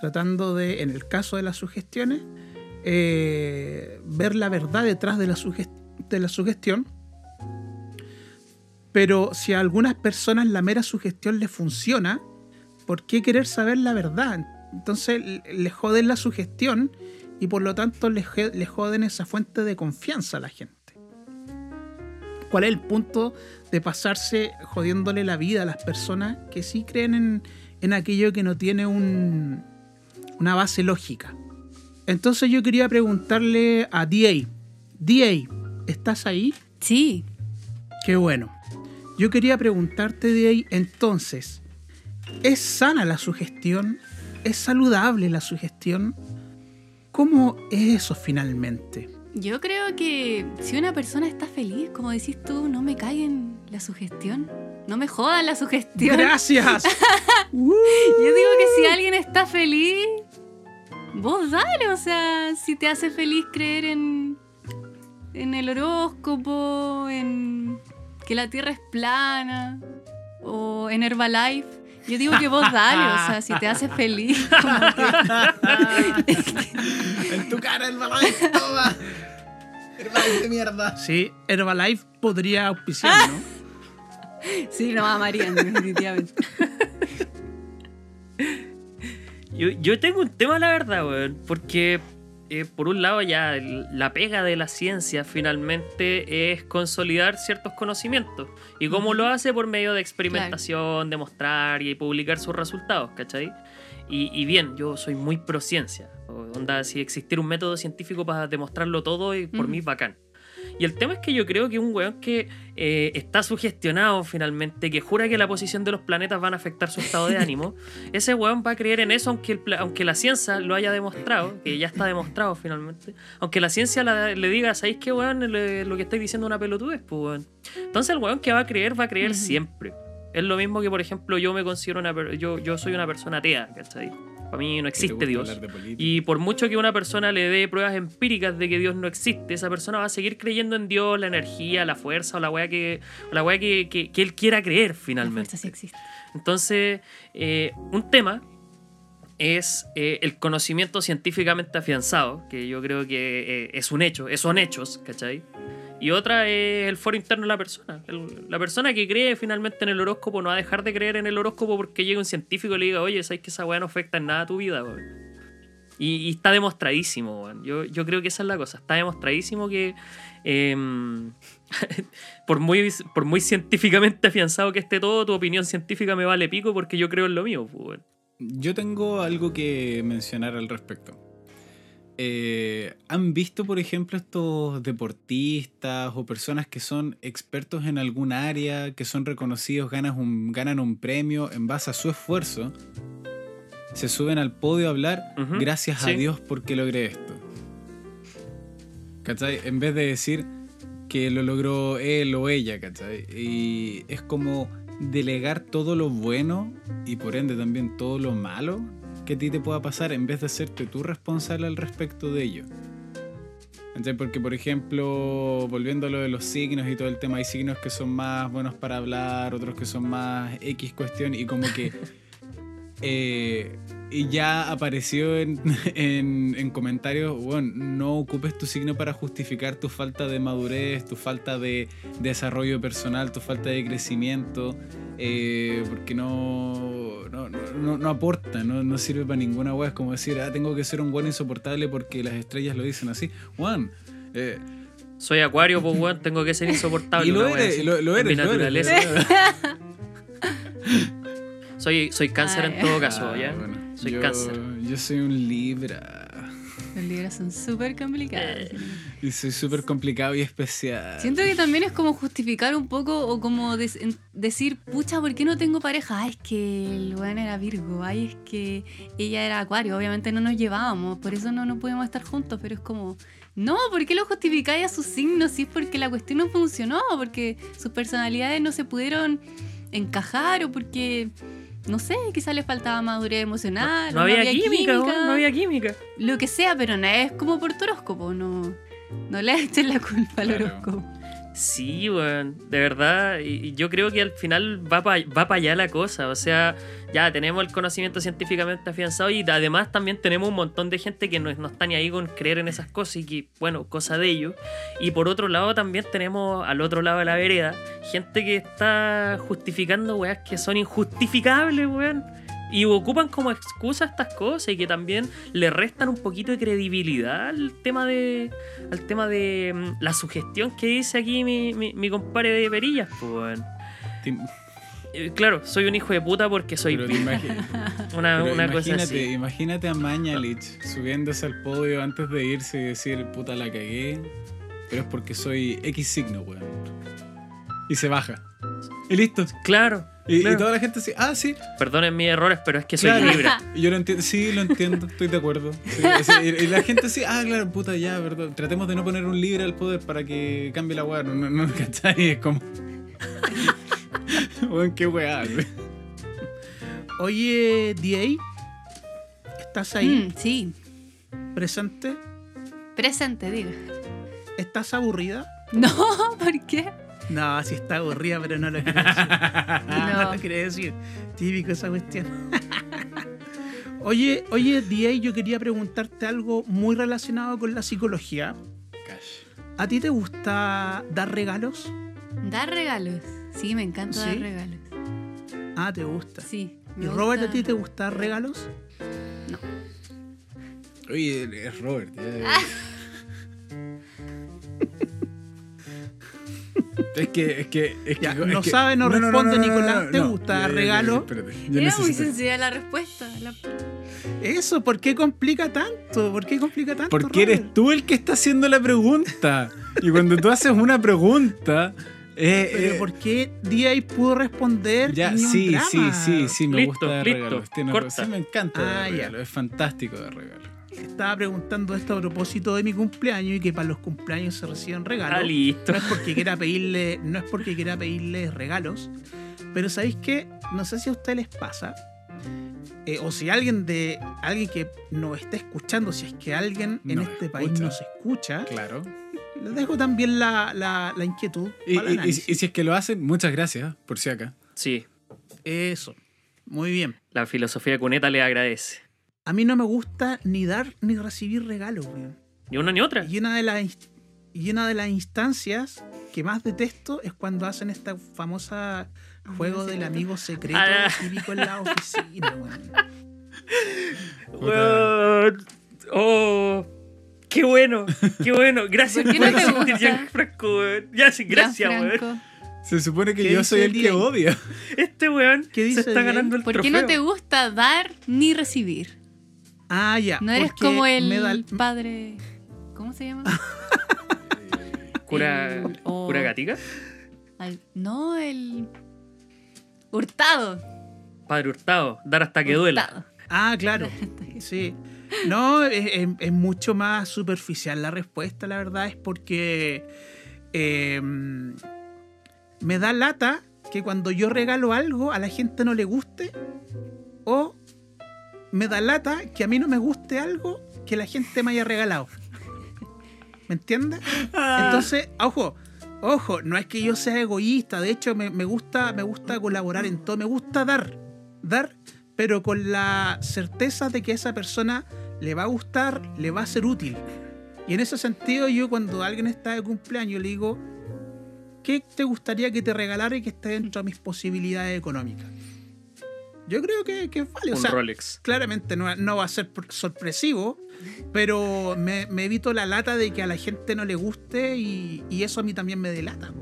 tratando de, en el caso de las sugestiones, eh, ver la verdad detrás de la sugestión. Pero si a algunas personas la mera sugestión les funciona, ¿por qué querer saber la verdad? Entonces les joden la sugestión y por lo tanto les, joden esa fuente de confianza a la gente. ¿Cuál es el punto de pasarse jodiéndole la vida a las personas que sí creen en, en aquello que no tiene un- una base lógica? Entonces yo quería preguntarle a DA. DA, ¿estás ahí? Sí, Qué bueno. Yo quería preguntarte de ahí, entonces, ¿es sana la sugestión? ¿Es saludable la sugestión? ¿Cómo es eso finalmente? yo creo que si una persona está feliz, como decís tú, no me caigan la sugestión. No me jodan la sugestión. Gracias. Uh, Yo digo que si alguien está feliz, vos dale, o sea, si te hace feliz creer en, en el horóscopo, en que la Tierra es plana, o en Herbalife, yo digo que vos dale, o sea, si te hace feliz. como que- en tu cara, Herbalife, toma. Herbalife de mierda. sí, Herbalife podría auspiciar, ¿no? sí, no amarían, definitivamente. Yo, yo tengo un tema, la verdad, weón. Porque, eh, por un lado, ya el- la pega de la ciencia finalmente es consolidar ciertos conocimientos. ¿Y cómo lo hace? Por medio de experimentación, demostrar y publicar sus resultados, ¿cachai? Y, y bien, yo soy muy pro ciencia. Onda, si existiera un método científico para demostrarlo todo, y por Ujú. mí, bacán. Y el tema es que yo creo que un weón que eh, está sugestionado finalmente, que jura que la posición de los planetas van a afectar su estado de ánimo, ese weón va a creer en eso aunque, el aunque la ciencia lo haya demostrado, que ya está demostrado finalmente. Aunque la ciencia la- le diga, ¿sabéis qué weón? Le- lo que estáis diciendo es una pelotudez, pues weón. Entonces el weón que va a creer, va a creer siempre. Es lo mismo que, por ejemplo, yo me considero una... Yo, yo soy una persona atea, ¿cachai? Para mí no existe Dios. Y por mucho que una persona le dé pruebas empíricas de que Dios no existe, esa persona va a seguir creyendo en Dios, la energía, la fuerza o la weá que, o la weá que, que- que él quiera creer La finalmente. fuerza sí existe. Entonces, eh, un tema es eh, el conocimiento científicamente afianzado, que yo creo que eh, es un hecho, son hechos, ¿cachai? Y otra es el foro interno de la persona. La persona que cree finalmente en el horóscopo no va a dejar de creer en el horóscopo porque llega un científico y le diga, oye, ¿sabes que esa weá no afecta en nada a tu vida, y está demostradísimo, weón. Yo, yo creo que esa es la cosa. Está demostradísimo que em, por, muy, por muy científicamente afianzado que esté todo, tu opinión científica me vale pico porque yo creo en lo mío, pues, weón. Yo tengo algo que mencionar al respecto. Eh, ¿Han visto, por ejemplo, estos deportistas o personas que son expertos en algún área, que son reconocidos, ganan un, ganan un premio en base a su esfuerzo? Se suben al podio a hablar, gracias a. Dios porque logré esto. ¿Cachai? En vez de decir que lo logró él o ella, ¿cachai? Y es como delegar todo lo bueno y por ende también todo lo malo que a ti te pueda pasar en vez de hacerte tú responsable al respecto de ello. Porque, por ejemplo, volviendo a lo de los signos y todo el tema, hay signos que son más buenos para hablar, otros que son más X cuestión, y como que eh, ya apareció en, en- en comentarios, bueno, no ocupes tu signo para justificar tu falta de madurez, tu falta de desarrollo personal, tu falta de crecimiento, eh, porque no, no, no, no- aporta, no, no sirve para ninguna wea. Es como decir, ah, tengo que ser un buen insoportable porque las estrellas lo dicen así. Juan, eh, Soy acuario, pues weón, tengo que ser insoportable. y lo eres, lo, lo Es mi eres, lo eres. naturaleza. Soy, soy cáncer en todo caso, Ah, ¿ya? bueno, Soy yo- cáncer. Yo soy un Libra. Los libros son súper complicados. Eh. Y soy súper complicado y especial. Siento que también es como justificar un poco o como decir, pucha, ¿por qué no tengo pareja? Ay, es que el weón era Virgo, ay, es que ella era Acuario, obviamente no nos llevábamos, por eso no, no podemos estar juntos, pero es como, no, ¿por qué lo justificáis a sus signos si es porque la cuestión no funcionó, porque sus personalidades no se pudieron encajar o porque, no sé, quizás le faltaba madurez emocional, No había química, weón, no había química. lo que sea, pero no es como por tu horóscopo, no, no le echen la culpa al Claro. horóscopo. Sí, weón, de verdad. Y yo creo que al final va para va pa allá la cosa. O sea, ya tenemos el conocimiento científicamente afianzado y además también tenemos un montón de gente que no, no está ni ahí con creer en esas cosas y que, bueno, cosa de ellos. Y por otro lado también tenemos al otro lado de la vereda gente que está justificando weas que son injustificables, weón. Y ocupan como excusa estas cosas y que también le restan un poquito de credibilidad al tema de, al tema de mm, la sugestión que dice aquí mi, mi, mi compadre de Perillas. Pues, Eh, claro, soy un hijo de puta porque soy pero una, pero una cosa imagínate, así. imagínate a Mañalich subiéndose al podio antes de irse y decir, puta la cagué, pero es porque soy X signo, weón. Y se baja. Y listo. Claro, Y, toda la gente así, ah, sí. perdonen mis errores, pero es que soy Claro. libre. Y yo lo entiendo, sí, lo entiendo, estoy de acuerdo. Sí, sí, y, la gente así, ah, claro, puta, ya, perdón. Tratemos de no poner un libre al poder para que cambie la weá. No, no, no, ¿cachai? Es como. Weón, qué weá. Oye, DA, ¿estás ahí Mm, sí, presente? presente, digo. ¿Estás aburrida? No, ¿por qué? No, sí está aburrida, pero no lo quiere decir. No, No. lo quiere decir. Típico esa cuestión. oye, oye, DA, yo quería preguntarte algo muy relacionado con la psicología. Cash. ¿A ti te gusta dar regalos? Dar regalos. Sí, me encanta dar regalos. Ah, te gusta. Sí. ¿Y Robert, a ti te gusta dar regalos? Oye, es Robert. ya. Es que, es que, es que. Ya, es no que- sabe, no responde, Nicolás, ¿te gusta dar regalo? Era muy sencilla la respuesta. la- Eso, ¿por qué complica tanto? ¿Por qué complica tanto? Porque eres tú el que está haciendo la pregunta. Y cuando tú haces una pregunta. eh, Pero eh, ¿por qué DA pudo responder? ya, sí, drama? sí, sí, sí, me Listo, gusta listo, regalos. Tienes corta. sí, me encanta Ah, dar ya. regalos. Es fantástico dar regalos. Estaba preguntando esto a propósito de mi cumpleaños y que para los cumpleaños se reciben regalos. Ah, listo. No es porque quiera pedirle, no es porque quiera pedirle regalos, pero sabéis que no sé si a ustedes les pasa eh, o si alguien de alguien que nos está escuchando, si es que alguien en Nos este país escucha. nos escucha, Claro. les dejo también la, la- la inquietud. Y, para y- y- y si es que lo hacen, muchas gracias, por si acá. Sí, Eso, muy bien. la filosofía cuneta le agradece. A mí no me gusta ni dar ni recibir regalos. weón. Ni una ni otra. Y una de las y una de las instancias que más detesto es cuando hacen esta famosa juego del amigo secreto Ah. típico en la oficina, weón. Weón. Oh, qué bueno, qué bueno. Gracias ¿Por qué no existir? Gianfranco, weón. Ya, sí, gracias, weón. Se supone que ¿Qué yo soy el el que odia. Este weón ¿Qué se está ganando el ¿Por qué trofeo. no te gusta dar ni recibir? Ah, ya. No eres como el da padre. ¿Cómo se llama? ¿Cura, El- o- cura gatica? Al- no, el. Hurtado. Padre Hurtado, dar hasta que duela. Hurtado. Ah, claro. Sí. No, es, es- es mucho más superficial la respuesta, la verdad, es porque eh, me da lata que cuando yo regalo algo a la gente no le guste o me da lata que a mí no me guste algo que la gente me haya regalado. ¿Me entiendes? Ah. Entonces, ojo, ojo, no es que yo sea egoísta, de hecho me, me gusta, me gusta colaborar en todo, me gusta dar, dar, pero con la certeza de que a esa persona le va a gustar, le va a ser útil. Y en ese sentido, yo cuando alguien está de cumpleaños le digo, ¿qué te gustaría que te regalara y que esté dentro de mis posibilidades económicas? Yo creo que, que vale. o Un sea, Rolex. claramente no, no va a ser sorpresivo, pero me, me evito la lata de que a la gente no le guste y, y eso a mí también me delata.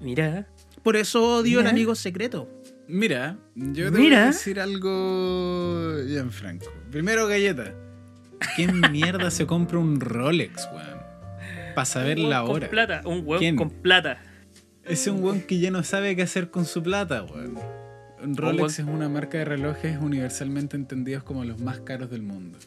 Mira. Por eso odio el amigo secreto. Mira, yo te voy Mira. a decir algo, Gianfranco. Primero, galleta. ¿Quién mierda se compra un Rolex, weón? Para saber Un la hora. Con plata. Un ¿Quién? con plata. Ese es un weón que ya no sabe qué hacer con su plata, weón. Rolex es una marca de relojes universalmente entendidos como los más caros del mundo.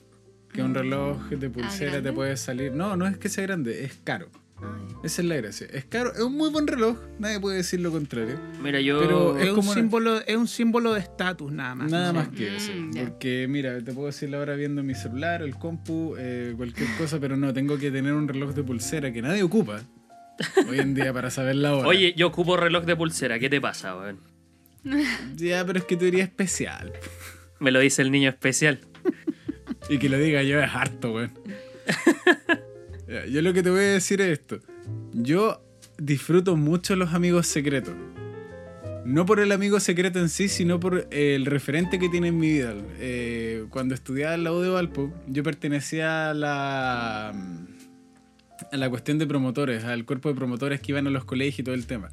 Que un reloj de pulsera te puede salir. No, no es que sea grande, es caro. Ay. Esa es la gracia. Es caro, es un muy buen reloj, nadie puede decir lo contrario. Mira, yo. Pero Es, Es un una- símbolo, es un símbolo de estatus nada más. Nada ¿no? más que eso. Mm. Porque, mira, te puedo decir ahora viendo mi celular, el compu, eh, cualquier cosa, pero no, tengo que tener un reloj de pulsera que nadie ocupa hoy en día para saber la hora. Oye, yo ocupo reloj de pulsera. ¿Qué te pasa, weón? Ya, pero es que teoría especial. Me lo dice el niño especial. Y que lo diga yo es harto, weón. Yo lo que te voy a decir es esto. Yo disfruto mucho los amigos secretos. No por el amigo secreto en sí, sino por el referente que tiene en mi vida. Eh, cuando estudiaba en la U de Valpo, yo pertenecía a la, a la cuestión de promotores, al cuerpo de promotores que iban a los colegios y todo el tema.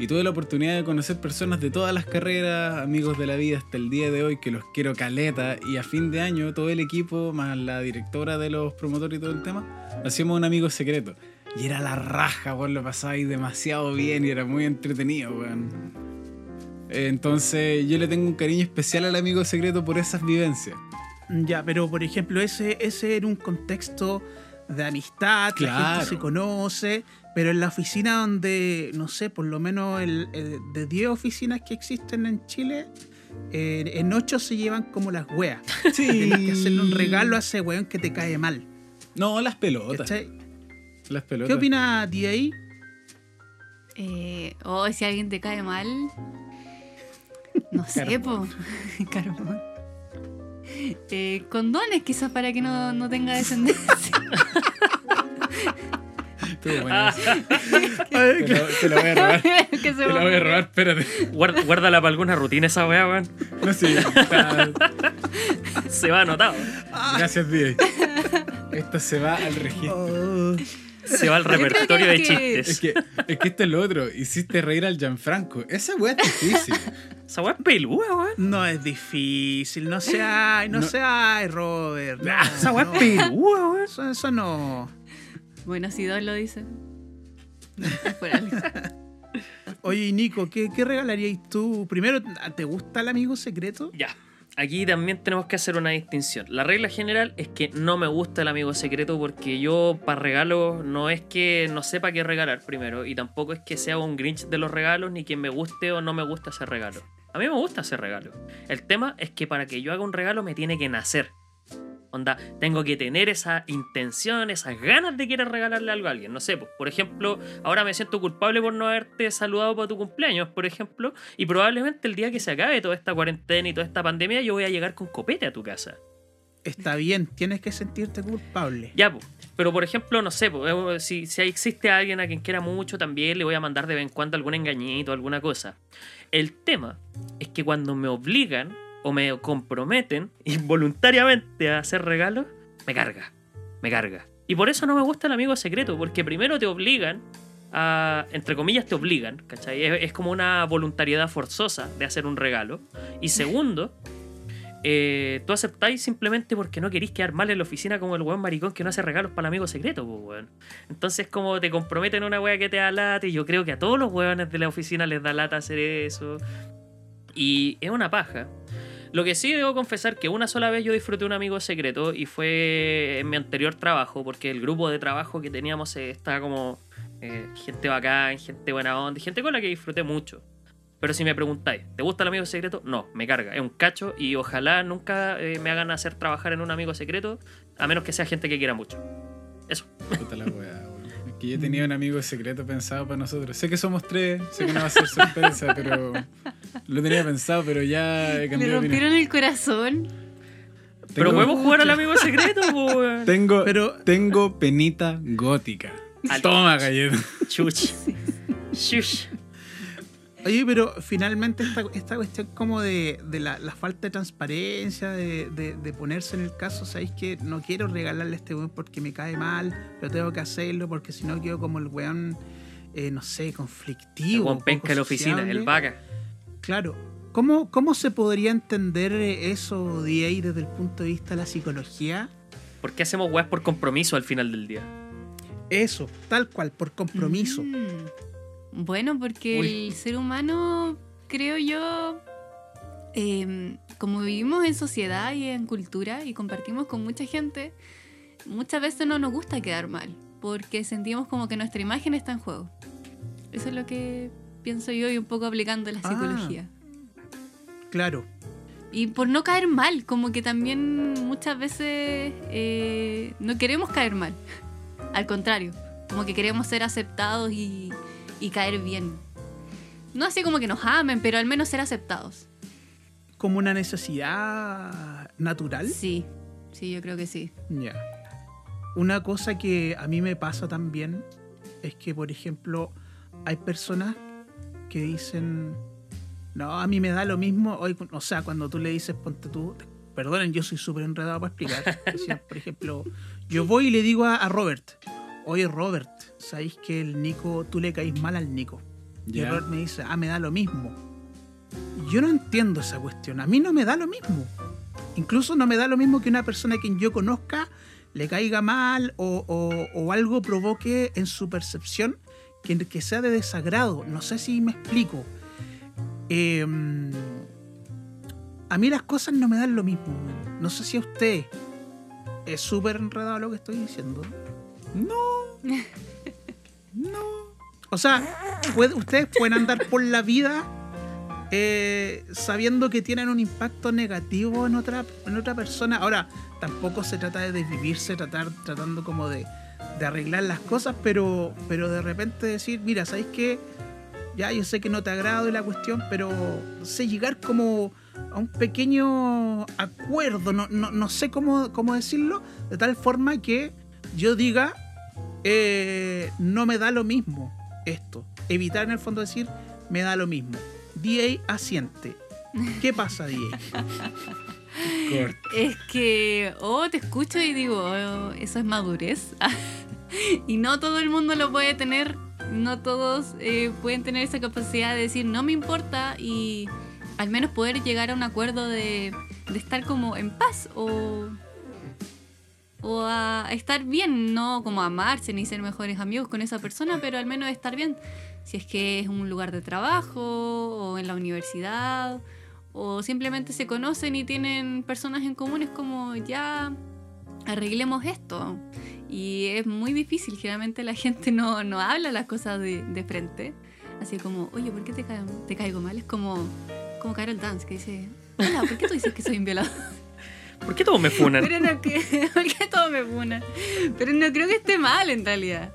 Y tuve la oportunidad de conocer personas de todas las carreras, amigos de la vida hasta el día de hoy, que los quiero caleta. Y a fin de año, todo el equipo, más la directora de los promotores y todo el tema, hacíamos un amigo secreto. Y era la raja, weón, lo pasaba ahí demasiado bien y era muy entretenido, weón. Entonces, yo le tengo un cariño especial al amigo secreto por esas vivencias. Ya, pero por ejemplo, ese, ese era un contexto de amistad, la Claro. gente se conoce, pero en la oficina donde, no sé, por lo menos el, el- de 10 oficinas que existen en Chile, eh, en 8 se llevan como las weas. Sí. Tienes que hacerle un regalo a ese weón que te cae mal. No, las pelotas. ¿cachai? Las pelotas. ¿Qué opina ahí? Eh, o si alguien te cae mal. No sé, po. Carbón. Eh, condones, quizás para que no, no tenga descendencia. Estuvo bueno eso. Ay, te, lo, te lo voy a robar. Que se Te lo voy a robar, espérate. Guarda- Guárdala para alguna rutina esa weá, weón. No sé, está- Se va anotado. Gracias, DJ. Esto se va al registro. oh. Se va al repertorio de chistes. Es que, es que esto es lo otro. Hiciste reír al Gianfranco. Esa weá es difícil. Esa weá es pelúa, weón. No es difícil, no se hay, no, No. se hay, Robert. no, Esa weá no. es pelúa, weón. Eso, eso no. Bueno, si dos lo dicen. Es por algo. Oye, Nico, ¿qué, qué regalaríais tú? Primero, ¿te gusta el amigo secreto? Ya. Aquí también tenemos que hacer una distinción. La regla general es que no me gusta el amigo secreto porque yo para regalos no es que no sepa qué regalar primero y tampoco es que sea un grinch de los regalos ni que me guste o no me gusta hacer regalos. A mí me gusta hacer regalos. El tema es que para que yo haga un regalo me tiene que nacer. Onda, tengo que tener esa intención, esas ganas de querer regalarle algo a alguien. No sé, pues, por ejemplo, ahora me siento culpable por no haberte saludado para tu cumpleaños, por ejemplo, y probablemente el día que se acabe toda esta cuarentena y toda esta pandemia, yo voy a llegar con copete a tu casa. Está bien, tienes que sentirte culpable. Ya, pues. Pero por ejemplo, no sé, pues, eh, si, si existe alguien a quien quiera mucho, también le voy a mandar de vez en cuando algún engañito, alguna cosa. El tema es que cuando me obligan o me comprometen involuntariamente a hacer regalos, me carga, me carga. Y por eso no me gusta el amigo secreto, porque primero te obligan a, entre comillas, te obligan, ¿cachai? Es, como una voluntariedad forzosa de hacer un regalo. Y segundo, eh, tú aceptáis simplemente porque no queréis quedar mal en la oficina como el weón maricón que no hace regalos para el amigo secreto, pues, weón. Entonces, como te comprometen una wea que te da lata, y yo creo que a todos los weones de la oficina les da lata hacer eso. Y es una paja. Lo que sí debo confesar que una sola vez yo disfruté un amigo secreto y fue en mi anterior trabajo, porque el grupo de trabajo que teníamos eh, estaba como eh, gente bacán, gente buena onda, gente con la que disfruté mucho. Pero si me preguntáis, ¿te gusta el amigo secreto? No, me carga, es un cacho y ojalá nunca eh, me hagan hacer trabajar en un amigo secreto. A menos que sea gente que quiera mucho. Eso. La que yo tenía un amigo secreto pensado para nosotros. Sé que somos tres, sé que no va a ser sorpresa, pero lo tenía pensado, pero ya he cambiado opinión. rompieron el corazón. Pero podemos jugar al amigo secreto. Tengo, Pero- tengo penita gótica. Al- Toma, galleta. Chuch. Shush. Oye, pero finalmente esta, esta cuestión como de, de la, la falta de transparencia, de, de- de ponerse en el caso, ¿sabéis que no quiero regalarle a este weón porque me cae mal, pero tengo que hacerlo porque si no quedo como el weón, eh, no sé, conflictivo. Juan poco Penca en la oficina, el vaca. Claro. ¿Cómo, ¿Cómo se podría entender eso, DA, desde el punto de vista de la psicología? ¿Por qué hacemos weas por compromiso al final del día? Eso, tal cual, por compromiso. Mm. Bueno, porque Uy. el ser humano, creo yo, em, como vivimos en sociedad y en cultura y compartimos con mucha gente, muchas veces no nos gusta quedar mal, porque sentimos como que nuestra imagen está en juego. Eso es lo que pienso yo y un poco aplicando la Ah. psicología. Claro. Y por no caer mal, como que también muchas veces eh, no queremos caer mal. Al contrario, como que queremos ser aceptados y, y caer bien. No así como que nos amen, pero al menos ser aceptados. Como una necesidad natural. Sí, sí, yo creo que sí. Ya. Una cosa que a mí me pasa también es que, por ejemplo, hay personas que dicen, no, a mí me da lo mismo. Hoy, o sea, cuando tú le dices, ponte tú, perdonen, yo soy súper enredado para explicar. Por ejemplo, yo voy y le digo a, a Robert, oye Robert, ¿sabéis que el Nico, tú le caís mal al Nico? Y Ya. Robert me dice, ah, me da lo mismo. Yo no entiendo esa cuestión. A mí no me da lo mismo. Incluso no me da lo mismo que una persona a quien yo conozca le caiga mal o, o- o algo provoque en su percepción que, que sea de desagrado. No sé si me explico. Eh, a mí las cosas no me dan lo mismo. No sé si a usted es súper enredado lo que estoy diciendo. No. No. O sea, puede- ustedes pueden andar por la vida eh, sabiendo que tienen un impacto negativo en otra, en otra persona. Ahora, tampoco se trata de desvivirse, tratar, tratando como de, de arreglar las cosas, pero, pero de repente decir, mira, ¿sabéis qué? Ya, yo sé que no te agrado la cuestión, pero sé llegar como a un pequeño acuerdo, no, no, no sé cómo, cómo decirlo, de tal forma que yo diga, eh, no me da lo mismo esto. Evitar en el fondo decir, me da lo mismo. DA asiente. ¿Qué pasa, DA? Es que, oh, te escucho y digo, oh, eso es madurez. y no todo el mundo lo puede tener, no todos eh, pueden tener esa capacidad de decir, no me importa y al menos poder llegar a un acuerdo de, de estar como en paz o, o a estar bien, no como amarse ni ser mejores amigos con esa persona, pero al menos estar bien. Si es que es un lugar de trabajo o en la universidad o simplemente se conocen y tienen personas en común, es como ya arreglemos esto. Y es muy difícil, generalmente la gente no, no habla las cosas de, de frente. Así como, oye, ¿por qué te, ca- te caigo mal? Es como, como Carol Dance que dice, hola, ¿por qué tú dices que soy un violador? ¿Por qué todos me funan? Pero no ¿por qué todo me funa? Pero no creo que esté mal en realidad.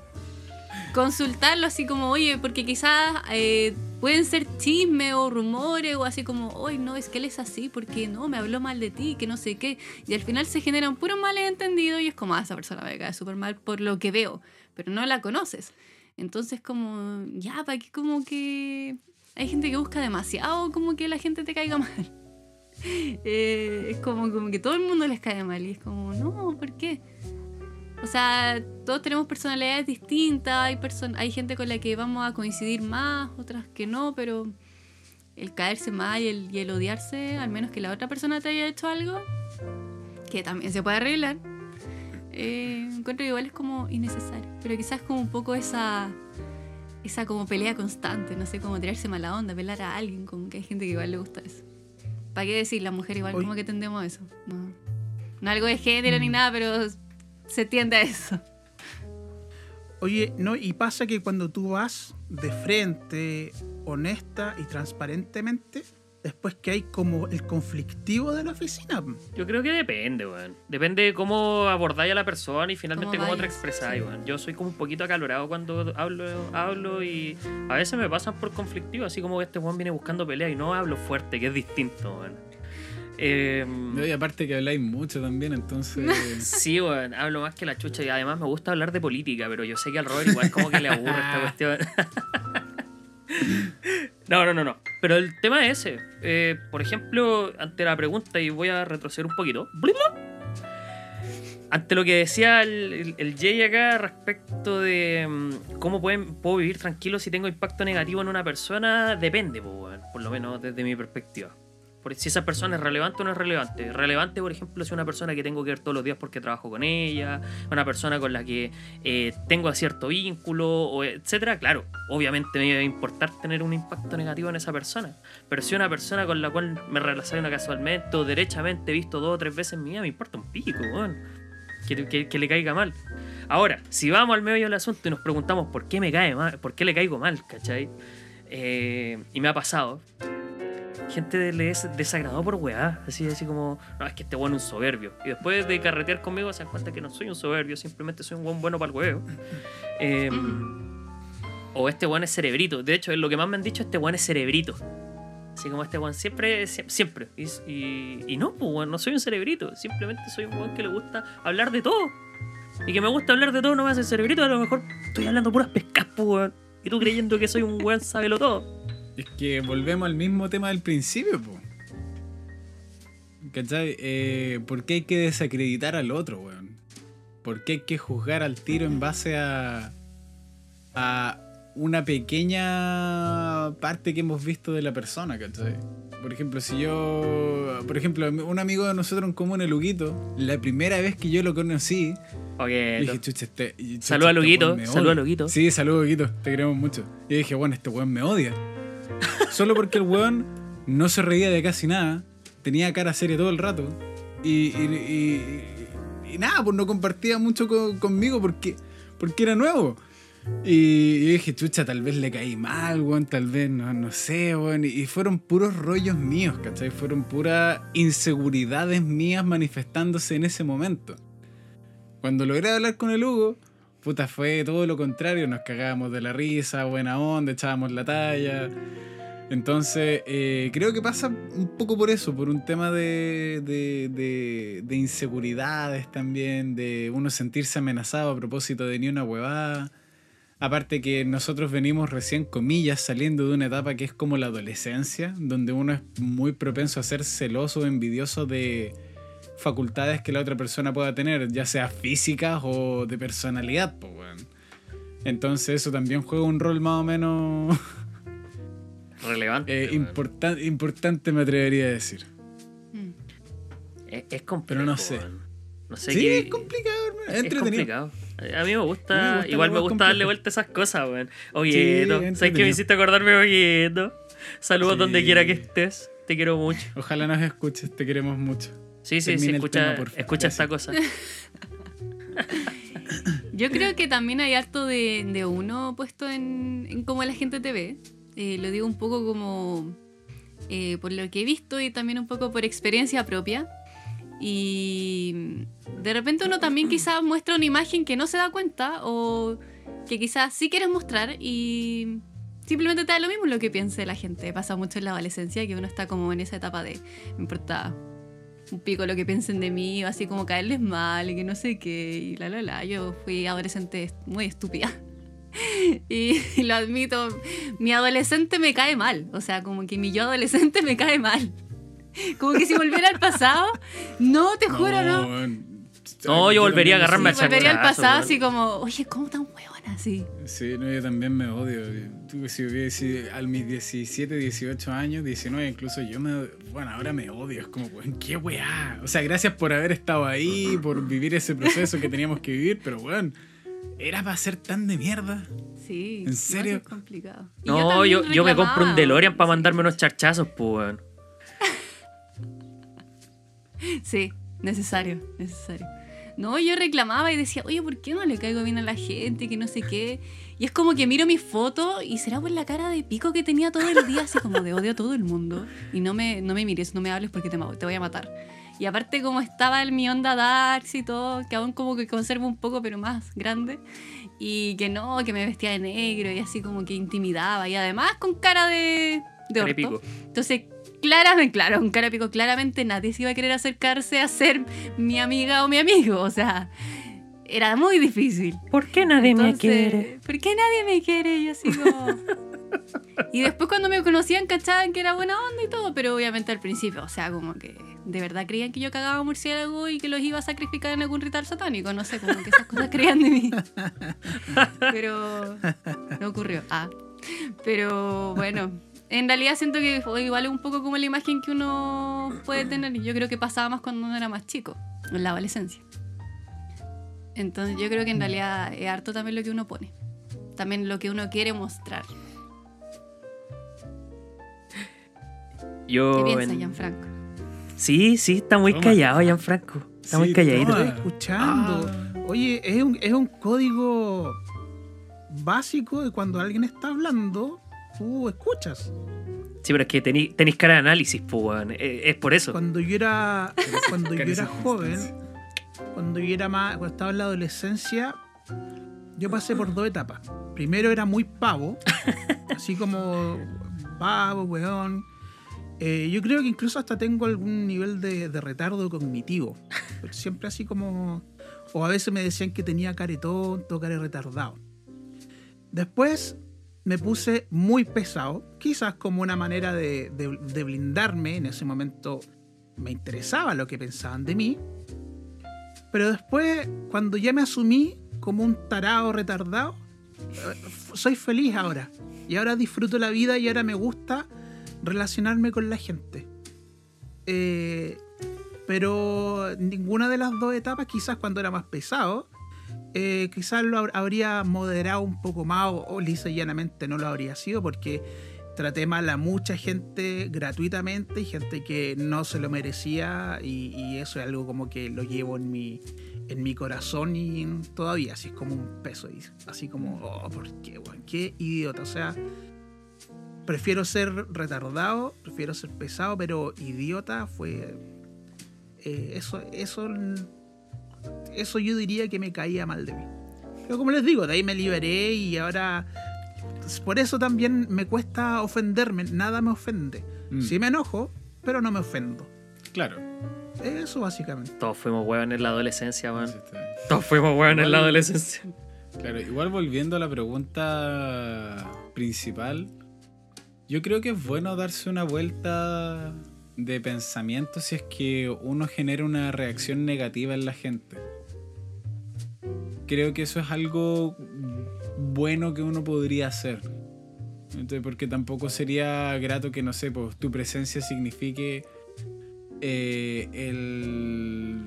Consultarlo así como, oye, porque quizás eh, pueden ser chismes o rumores o así como, oye, no, es que él es así porque no, me habló mal de ti, que no sé qué. Y al final se genera un puro malentendido y es como, ah, esa persona me cae súper mal por lo que veo, pero no la conoces. Entonces como, ya, para que como que hay gente que busca demasiado como que la gente te caiga mal. Eh, es como, que todo el mundo les cae mal y es como, no, ¿por qué? O sea, todos tenemos personalidades distintas, hay, perso- hay gente con la que vamos a coincidir más, otras que no, pero el caerse mal y el, y el odiarse, al menos que la otra persona te haya hecho algo, que también se puede arreglar, eh, encuentro que igual es como innecesario, pero quizás como un poco esa, esa como pelea constante, no sé, como tirarse mala onda, pelar a alguien, como que hay gente que igual le gusta eso. ¿Para qué decir? La mujer igual Oy. como que tendemos a eso. No, no algo de género ni nada, pero se tiende a eso. Oye, no, y pasa que cuando tú vas de frente, honesta y transparentemente, después que hay como el conflictivo de la oficina. Yo creo que depende, weón. Depende de cómo abordáis a la persona y finalmente Cómo cómo te expresáis, sí. weón. Yo soy como un poquito acalorado cuando hablo, hablo y a veces me pasan por conflictivo, así como que este weón viene buscando pelea y no hablo fuerte, que es distinto, weón. Eh, No, y aparte que habláis mucho también, entonces. sí, weón, hablo más que la chucha y además me gusta hablar de política, pero yo sé que al Robert igual como que le aburre esta cuestión. No, no, no, no. Pero el tema es ese. Eh, por ejemplo, ante la pregunta, y voy a retroceder un poquito. Ante lo que decía el, Jay acá respecto de mm, cómo pueden, puedo vivir tranquilo si tengo impacto negativo en una persona, depende, por lo menos desde mi perspectiva. Por si esa persona es relevante o no es relevante. Relevante, por ejemplo, si una persona que tengo que ver todos los días porque trabajo con ella, una persona con la que eh, tengo cierto vínculo, o etcétera. Claro, obviamente me va a importar tener un impacto negativo en esa persona. Pero si una persona con la cual me relaciono casualmente o derechamente he visto dos o tres veces en mi vida, me importa un pico. Que, que- que le caiga mal. Ahora, si vamos al medio del asunto y nos preguntamos por qué me cae mal, por qué le caigo mal, ¿cachai? Eh, y me ha pasado. Gente le es desagradó por weá. Así, así como, no, es que este bueno es un soberbio. Y después de carretear conmigo se dan cuenta que no soy un soberbio, simplemente soy un buen bueno para el huevo. Eh, o este weón es cerebrito. De hecho, es lo que más me han dicho, este weón es cerebrito. Así como este weón siempre, sie- siempre. Y, y- y no, pues weón, no soy un cerebrito. Simplemente soy un weón que le gusta hablar de todo. Y que me gusta hablar de todo no me hace cerebrito. A lo mejor estoy hablando puras pescas, pues weón. Y tú creyendo que soy un weón sábelo todo. Es que volvemos al mismo tema del principio, po. ¿Cachai? Eh, ¿Por qué hay que desacreditar al otro, weón? ¿Por qué hay que juzgar al tiro en base a. a una pequeña parte que hemos visto de la persona, ¿cachai? Por ejemplo, si yo. Por ejemplo, un amigo de nosotros en común, el Luguito, la primera vez que yo lo conocí, Ok, yo dije, chucha, este. chucha, Saluda a este Luguito, me saluda a odia". Luguito. Sí, saludos, Luguito, te queremos mucho. Y yo dije, bueno, este weón me odia. Solo porque el weón no se reía de casi nada, tenía cara seria todo el rato. Y, nada, pues no compartía mucho co- conmigo porque, porque era nuevo. Y yo dije, chucha, tal vez le caí mal, weón, tal vez, no, no sé, weón. Y fueron puros rollos míos, ¿cachai? Fueron puras inseguridades mías manifestándose en ese momento. Cuando logré hablar con el Hugo, puta, fue todo lo contrario. Nos cagábamos de la risa, buena onda, echábamos la talla. Entonces, eh, creo que pasa un poco por eso, por un tema de, de, de- de inseguridades también, de uno sentirse amenazado a propósito de ni una huevada. Aparte que nosotros venimos recién, comillas, saliendo de una etapa que es como la adolescencia, donde uno es muy propenso a ser celoso o envidioso de facultades que la otra persona pueda tener, ya sea físicas o de personalidad, pues. Entonces eso también juega un rol más o menos relevante. eh, importan- importante, me atrevería a decir. Mm. Es, es complejo. Pero no sé. weón. No sé Sí, qué. es complicado, hermano. Es entretenido. complicado. A mí me gusta, A mí me gusta igual me gusta darle vuelta a esas cosas, weón. Sí, Oye, ¿sabes que me hiciste acordarme, oye? Saludos Sí. donde quiera que estés. Te quiero mucho. Ojalá nos escuches, te queremos mucho. Sí, sí, sí, Termina escucha, tema, escucha esta cosa. Yo creo que también hay harto de, de uno puesto en, en cómo la gente te ve. Eh, lo digo un poco como eh, por lo que he visto y también un poco por experiencia propia. Y de repente uno también quizás muestra una imagen que no se da cuenta o que quizás sí quieres mostrar y simplemente te da lo mismo lo que piense la gente. Pasa mucho en la adolescencia que uno está como en esa etapa de me importa un pico lo que piensen de mí, o así como caerles mal y que no sé qué, y la la la. Yo fui adolescente muy estúpida. Y, lo admito, mi adolescente me cae mal, o sea, como que mi yo adolescente me cae mal. Como que si volviera al pasado, no, te juro, no. weón. No, yo volvería a agarrarme Sí, a volvería al pasado así como, oye, ¿cómo tan huevona así? Sí, no, yo también me odio. Tú, si hubiese a mis 17, 18 años, 19, incluso yo me. Bueno, ahora me odio. Es como, weón, qué weá. O sea, gracias por haber estado ahí, por vivir ese proceso que teníamos que vivir, pero weón, era para ser tan de mierda. Sí. ¿En no, serio? es complicado. Y No, yo, yo me compro un. DeLorean para mandarme unos charchazos, pues. Sí, necesario, necesario. No, yo reclamaba y decía, oye, ¿por qué no le caigo bien a la gente? Que no sé qué. Y es como que miro mis fotos y será por la cara de pico que tenía todo el día, así como de odio a todo el mundo. Y no me, no me mires, no me hables porque te, te voy a matar. Y aparte como estaba en mi onda darks y todo, que aún como que conservo un poco, pero más grande. Y que no, que me vestía de negro y así como que intimidaba. Y además con cara de, de orto. Entonces, claramente, claro, un cara pico, claramente nadie se iba a querer acercarse a ser mi amiga o mi amigo. O sea, era muy difícil. ¿Por qué nadie Entonces, ¿Por qué nadie me quiere? Y yo así como... Y después cuando me conocían cachaban que era buena onda y todo, pero obviamente al principio, o sea, como que de verdad creían que yo cagaba murciélago y que los iba a sacrificar en algún ritual satánico, no sé, como que esas cosas creían de mí. Pero no ocurrió. Ah. Pero bueno, en realidad siento que igual es un poco como la imagen que uno puede tener. y Yo creo que pasaba más cuando uno era más chico, en la adolescencia. Entonces yo creo que en realidad es harto también lo que uno pone. También lo que uno quiere mostrar. Yo. ¿Qué piensa en- Gianfranco? Sí, sí, está muy callado, Gianfranco. Está muy calladito. Estoy escuchando. Ah. Oye, es un, es un código básico de cuando alguien está hablando, tú escuchas. Sí, pero es que tení- tenéis cara de análisis, pues. Eh, Es por eso. Cuando yo era, cuando yo era joven, cuando yo era más, cuando estaba en la adolescencia, yo pasé por dos etapas. Primero era muy pavo, así como pavo, weón. Eh, yo creo que incluso hasta tengo algún nivel de, de retardo cognitivo. Siempre así como... O a veces me decían que tenía care tonto, care retardado. Después me puse muy pesado, quizás como una manera de, de- de blindarme. En ese momento me interesaba lo que pensaban de mí. Pero después, cuando ya me asumí como un tarado retardado, eh, soy feliz ahora. Y ahora disfruto la vida y ahora me gusta relacionarme con la gente. Eh, pero ninguna de las dos etapas, quizás cuando era más pesado, eh, quizás lo hab- habría moderado un poco más o, o lisa y llanamente no lo habría sido porque traté mal a mucha gente gratuitamente y gente que no se lo merecía y, eso es algo como que lo llevo en mi, en mi corazón y todavía así es como un peso así como oh qué qué idiota o sea prefiero ser retardado prefiero ser pesado pero idiota fue eh, eso eso eso yo diría que me caía mal de mí pero como les digo de ahí me liberé y ahora por eso también me cuesta ofenderme nada me ofende Mm, sí me enojo pero no me ofendo Claro. eso básicamente Todos fuimos weón en la adolescencia, weón. Sí. Todos fuimos weón en la adolescencia. Claro, igual volviendo a la pregunta principal, yo creo que es bueno darse una vuelta de pensamiento si es que uno genera una reacción negativa en la gente. Creo que eso es algo bueno que uno podría hacer. Entonces, porque tampoco sería grato que, no sé, pues tu presencia signifique eh, el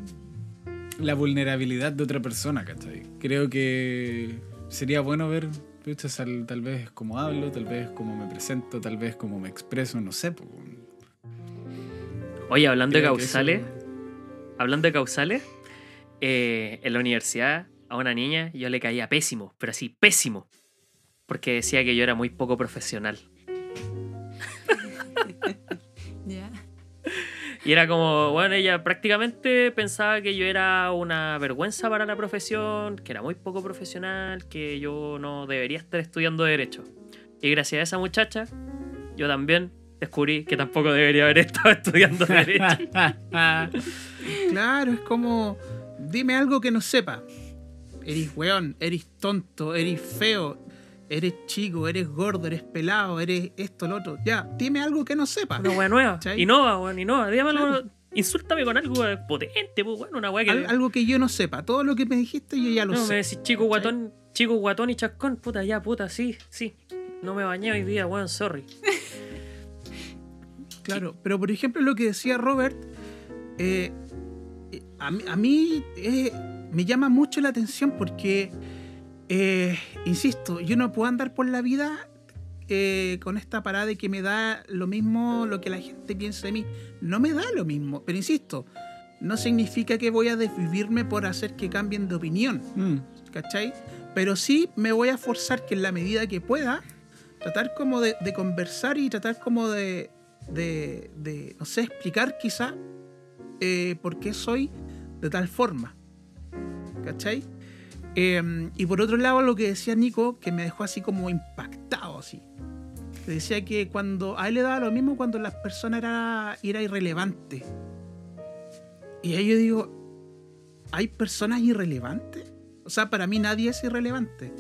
la vulnerabilidad de otra persona, ¿cachai? Creo que sería bueno ver, pucha, sal- tal vez cómo hablo, tal vez cómo me presento, tal vez cómo me expreso, no sé. po. Oye, hablando de eso- causales, hablando de causales, eh, en la universidad a una niña yo le caía pésimo, pero así pésimo, porque decía que yo era muy poco profesional. Y era como, bueno, ella prácticamente pensaba que yo era una vergüenza para la profesión, que era muy poco profesional, que yo no debería estar estudiando derecho. Y gracias a esa muchacha, yo también descubrí que tampoco debería haber estado estudiando derecho. Claro, es como, dime algo que no sepa. Eres weón, eres tonto, eres feo, eres chico, eres gordo, eres pelado, eres esto, lo otro. Ya, dime algo que no sepa. Una wea nueva. ¿Cachai? Innova, weón, innova. Dígame algo, Claro. insúltame con algo eh, potente, pues, bueno, una wea que. Al- algo que yo no sepa. Todo lo que me dijiste yo ya lo no, me sé. decís chico guatón, chico guatón y chascón, puta, ya, puta, sí, sí. No me bañé hoy día, weón, sorry. Claro, pero por ejemplo lo que decía Robert, eh, eh, a mí, a mí, eh, me llama mucho la atención porque, eh, insisto, yo no puedo andar por la vida eh, con esta parada de que me da lo mismo lo que la gente piensa de mí. No me da lo mismo, pero insisto, no significa que voy a desvivirme por hacer que cambien de opinión, Mm. ¿cachai? Pero sí me voy a forzar que en la medida que pueda, tratar como de, de conversar y tratar como de, de, de, no sé, explicar quizá eh, por qué soy de tal forma, ¿cachai? Eh, y por otro lado, lo que decía Nico, que me dejó así como impactado, así. Decía que cuando a él le daba lo mismo cuando las personas era, era irrelevante. Y ahí yo digo, ¿hay personas irrelevantes? O sea, para mí nadie es irrelevante.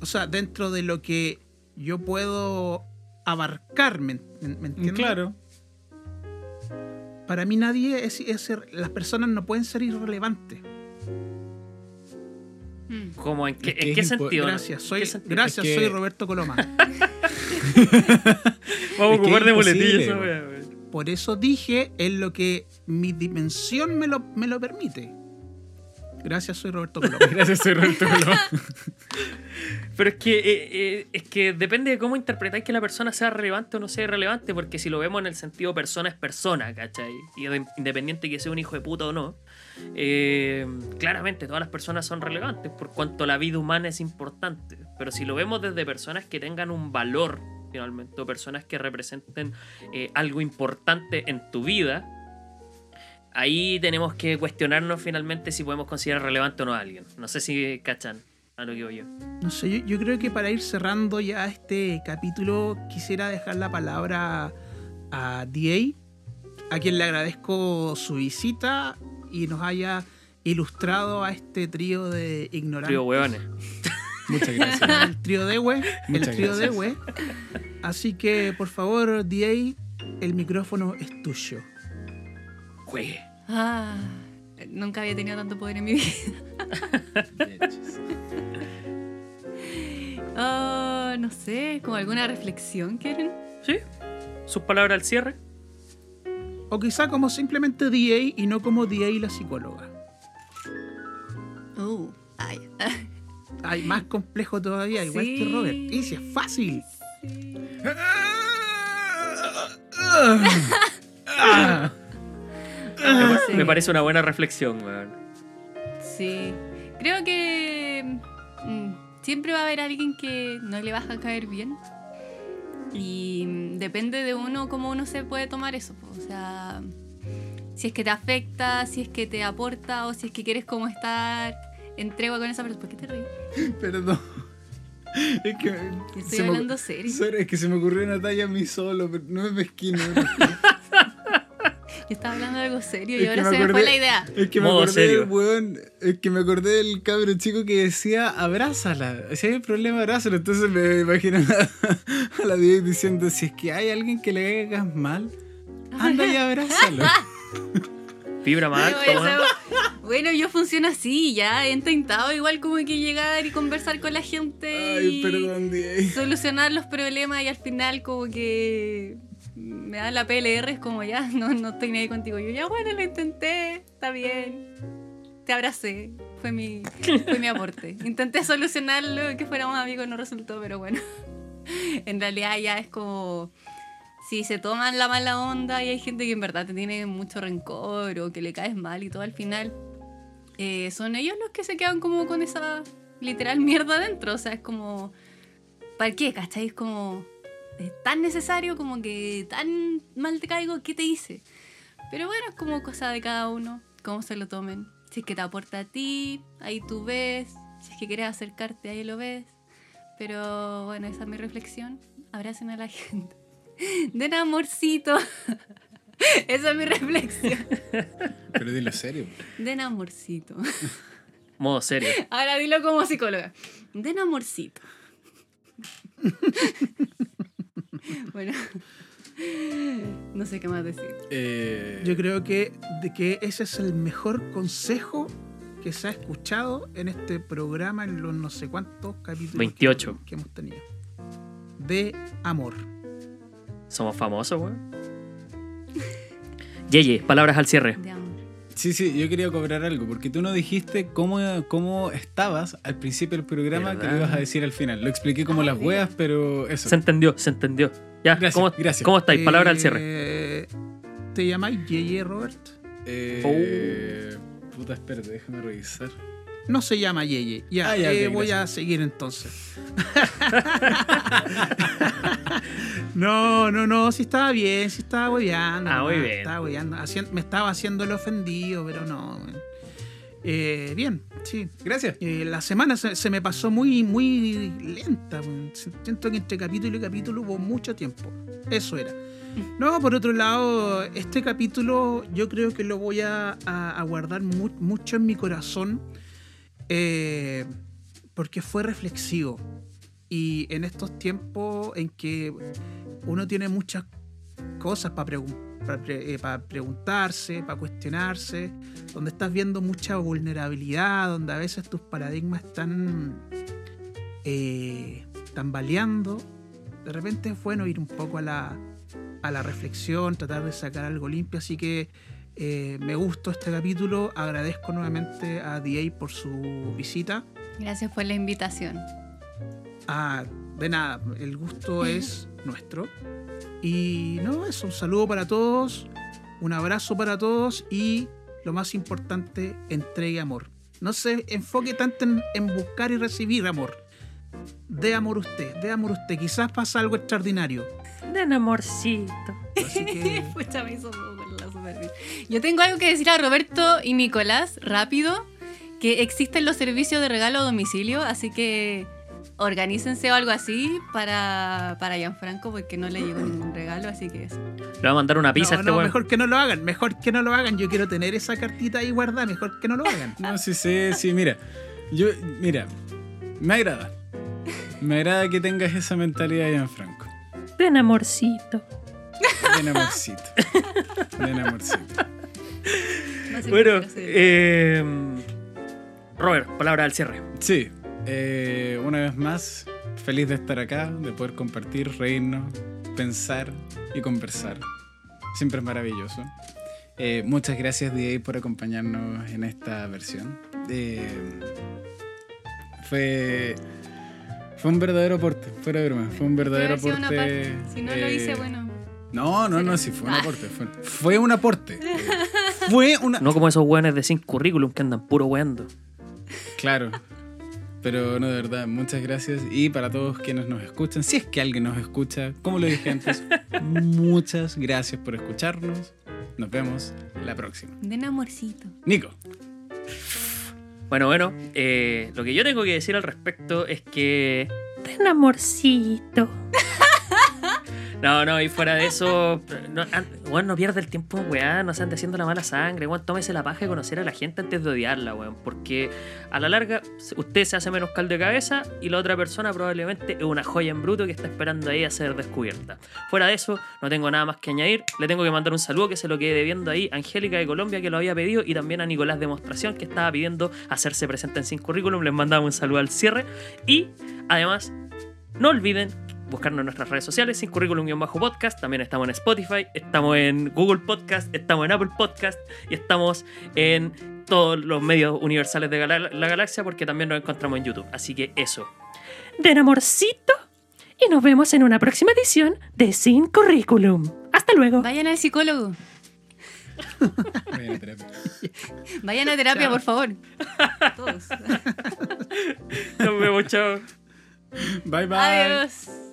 O sea, dentro de lo que yo puedo abarcar, ¿me, entiendes? Claro. Para mí nadie es, es las personas no pueden ser irrelevantes. Mm. ¿Cómo? ¿En qué, Es que en qué es impo- sentido? Gracias, ¿En soy, qué sentido? gracias, Es que- soy Roberto Coloma. Vamos a Es ocupar es de weón. Por eso dije en lo que mi dimensión me lo, me lo permite. Gracias, soy Roberto Coloma. Gracias, soy Roberto Coloma. Pero es que, eh, eh, es que depende de cómo interpretáis que la persona sea relevante o no sea irrelevante, porque si lo vemos en el sentido persona es persona, ¿cachai? Y de- independiente que sea un hijo de puta o no, eh, claramente todas las personas son relevantes por cuanto la vida humana es importante. Pero si lo vemos desde personas que tengan un valor, finalmente, o personas que representen algo importante en tu vida, ahí tenemos que cuestionarnos finalmente si podemos considerar relevante o no a alguien. No sé si cachan a lo que digo yo. No sé, yo, yo creo que para ir cerrando ya este capítulo, quisiera dejar la palabra a DA, a quien le agradezco su visita y nos haya ilustrado a este trío de ignorantes. Trío hueones. Muchas gracias. el trío de we, el trío de we. Así que, por favor, DA, el micrófono es tuyo. Juegue. Ah, nunca había tenido tanto poder en mi vida. Ah, no sé, como alguna reflexión quieren. ¿Sí? ¿Sus palabras al cierre? O quizá como simplemente DA y no como DA la psicóloga. Uh, ay. Hay más complejo todavía, igual Sí. que Robert. Y si es fácil. Sí. Me parece una buena reflexión, weón. Sí. Creo que mm, siempre va a haber alguien que no le vas a caer bien. Y mm, depende de uno cómo uno se puede tomar eso. po. O sea, si es que te afecta, si es que te aporta o si es que quieres como estar en tregua con esa persona. ¿Por qué te ríes? Perdón. Es que. Estoy se me- hablando serio. Es que se me ocurrió una talla a mí solo, pero no es mezquino. Yo estaba hablando de algo serio y Es ahora me se me fue acordé- la idea. Es que me Modo acordé serio. del weón, es que me acordé del cabro chico que decía abrázala. Si hay un problema, abrázala. Entonces me imagino a, a la Diego diciendo: si es que hay alguien que le hagas mal, anda y abrázalo. Fibra más bueno, yo funciono así, ya he intentado igual como que llegar y conversar con la gente Ay, y perdón, Diego. solucionar los problemas y al final como que me da la PLR, es como ya, no, no estoy ni ahí contigo. Yo ya, bueno, lo intenté, está bien, te abracé, fue mi, fue mi aporte. Intenté solucionarlo, que fuéramos amigos, no resultó, pero bueno, en realidad ya es como si se toman la mala onda y hay gente que en verdad te tiene mucho rencor o que le caes mal y todo al final, eh, son ellos los que se quedan como con esa literal mierda adentro. O sea, es como, ¿para qué? ¿Cachai? Es como, es tan necesario como que tan mal te caigo, ¿qué te hice? Pero bueno, es como cosa de cada uno, cómo se lo tomen. Si es que te aporta a ti, ahí tú ves. Si es que quieres acercarte, ahí lo ves. Pero bueno, esa es mi reflexión. Abracen a la gente. Den amorcito. Esa es mi reflexión. Pero dilo serio. Den amorcito. Modo serio. Ahora dilo como psicóloga. Den amorcito. bueno. No sé qué más decir. Eh, Yo creo que, de que ese es el mejor consejo que se ha escuchado en este programa en los no sé cuántos capítulos 28. Que, que hemos tenido. De amor. Somos famosos, weón. Yeye, palabras al cierre. De amor. Sí, sí, yo quería cobrar algo, porque tú no dijiste cómo, cómo estabas al principio del programa que lo ibas a decir al final. Lo expliqué como Ah, las bien. weas, pero eso. Se entendió, se entendió. Ya, Gracias, ¿cómo, gracias. ¿cómo estáis? Palabras al cierre. Eh, ¿Te llamáis Yeye Robert? Eh, Puta, espérate, déjame revisar. No se llama Yeye. Ya, Ah, ya, eh, voy gracias. a seguir entonces. no, no, no, si estaba bien, si estaba hueveando. Ah, muy bien. Estaba hueveando. Me estaba haciendo el ofendido, pero no. Eh, bien, sí. Gracias. Eh, la semana se, se me pasó muy, muy lenta. Siento que entre capítulo y capítulo hubo mucho tiempo. Eso era. No, por otro lado, este capítulo yo creo que lo voy a, a- a guardar mu- mucho en mi corazón eh, porque fue reflexivo. Y en estos tiempos en que uno tiene muchas cosas para preguntarse, para cuestionarse, donde estás viendo mucha vulnerabilidad, donde a veces tus paradigmas están eh, tambaleando, de repente es bueno ir un poco a la, a la reflexión, tratar de sacar algo limpio, así que eh, me gustó este capítulo, agradezco nuevamente a DA por su visita. Gracias por la invitación. Ah, de nada, el gusto es nuestro. Y no, eso, un saludo para todos, un abrazo para todos y lo más importante, entregue amor. No se enfoque tanto en, en buscar y recibir amor. Dé amor usted, dé amor usted. Quizás pasa algo extraordinario. Den amorcito. Así que Pucha, me hizo. Yo tengo algo que decir a Roberto y Nicolás, rápido, que existen los servicios de regalo a domicilio, así que organícense o algo así para, para Gianfranco, porque no le llegó ningún regalo, así que eso. Le va a mandar una pizza no, a este no, mejor que no lo hagan, mejor que no lo hagan. Yo quiero tener esa cartita ahí guardada, mejor que no lo hagan. No, sí, sí, sí, mira. Yo, mira, me agrada. Me agrada que tengas esa mentalidad, Gianfranco. Den amorcito. Den amorcito. Den amorcito. No sé Bueno, eh, Robert, palabra al cierre. Sí, eh, una vez más, feliz de estar acá, de poder compartir, reírnos, pensar y conversar. Siempre es maravilloso. Eh, muchas gracias, DA, por acompañarnos en esta versión. Eh, fue, fue un verdadero aporte, fuera de broma. Fue un verdadero aporte. Si no lo hice, bueno. No, no, no, sí, fue un Ah. aporte. Fue, fue un aporte. Fue una. No como esos weones de sin currículum que andan puro weando. Claro. Pero no, de verdad, muchas gracias. Y para todos quienes nos escuchan, si es que alguien nos escucha, como lo dije antes, muchas gracias por escucharnos. Nos vemos la próxima. Den amorcito. Nico. Bueno, bueno, eh, lo que yo tengo que decir al respecto es que. Den amorcito. No, no, y fuera de eso, no, weón, no pierda el tiempo, weón, no se ande haciendo la mala sangre, weón, tómese la paja de conocer a la gente antes de odiarla, weón, porque a la larga usted se hace menos caldo de cabeza y la otra persona probablemente es una joya en bruto que está esperando ahí a ser descubierta. Fuera de eso, no tengo nada más que añadir, le tengo que mandar un saludo que se lo quede debiendo ahí a Angélica de Colombia que lo había pedido y también a Nicolás Demostración que estaba pidiendo hacerse presente en Sin Currículum, les mandamos un saludo al cierre y además no olviden buscarnos en nuestras redes sociales, sin currículum-podcast. También estamos en Spotify, estamos en Google Podcast, estamos en Apple Podcast y estamos en todos los medios universales de la galaxia porque también nos encontramos en YouTube. Así que eso. Den amorcito y nos vemos en una próxima edición de Sin Currículum. Hasta luego. Vayan al psicólogo. Vayan a terapia. Vayan a terapia, Chao. por favor. Todos. Nos vemos, chao. Bye bye. Adiós.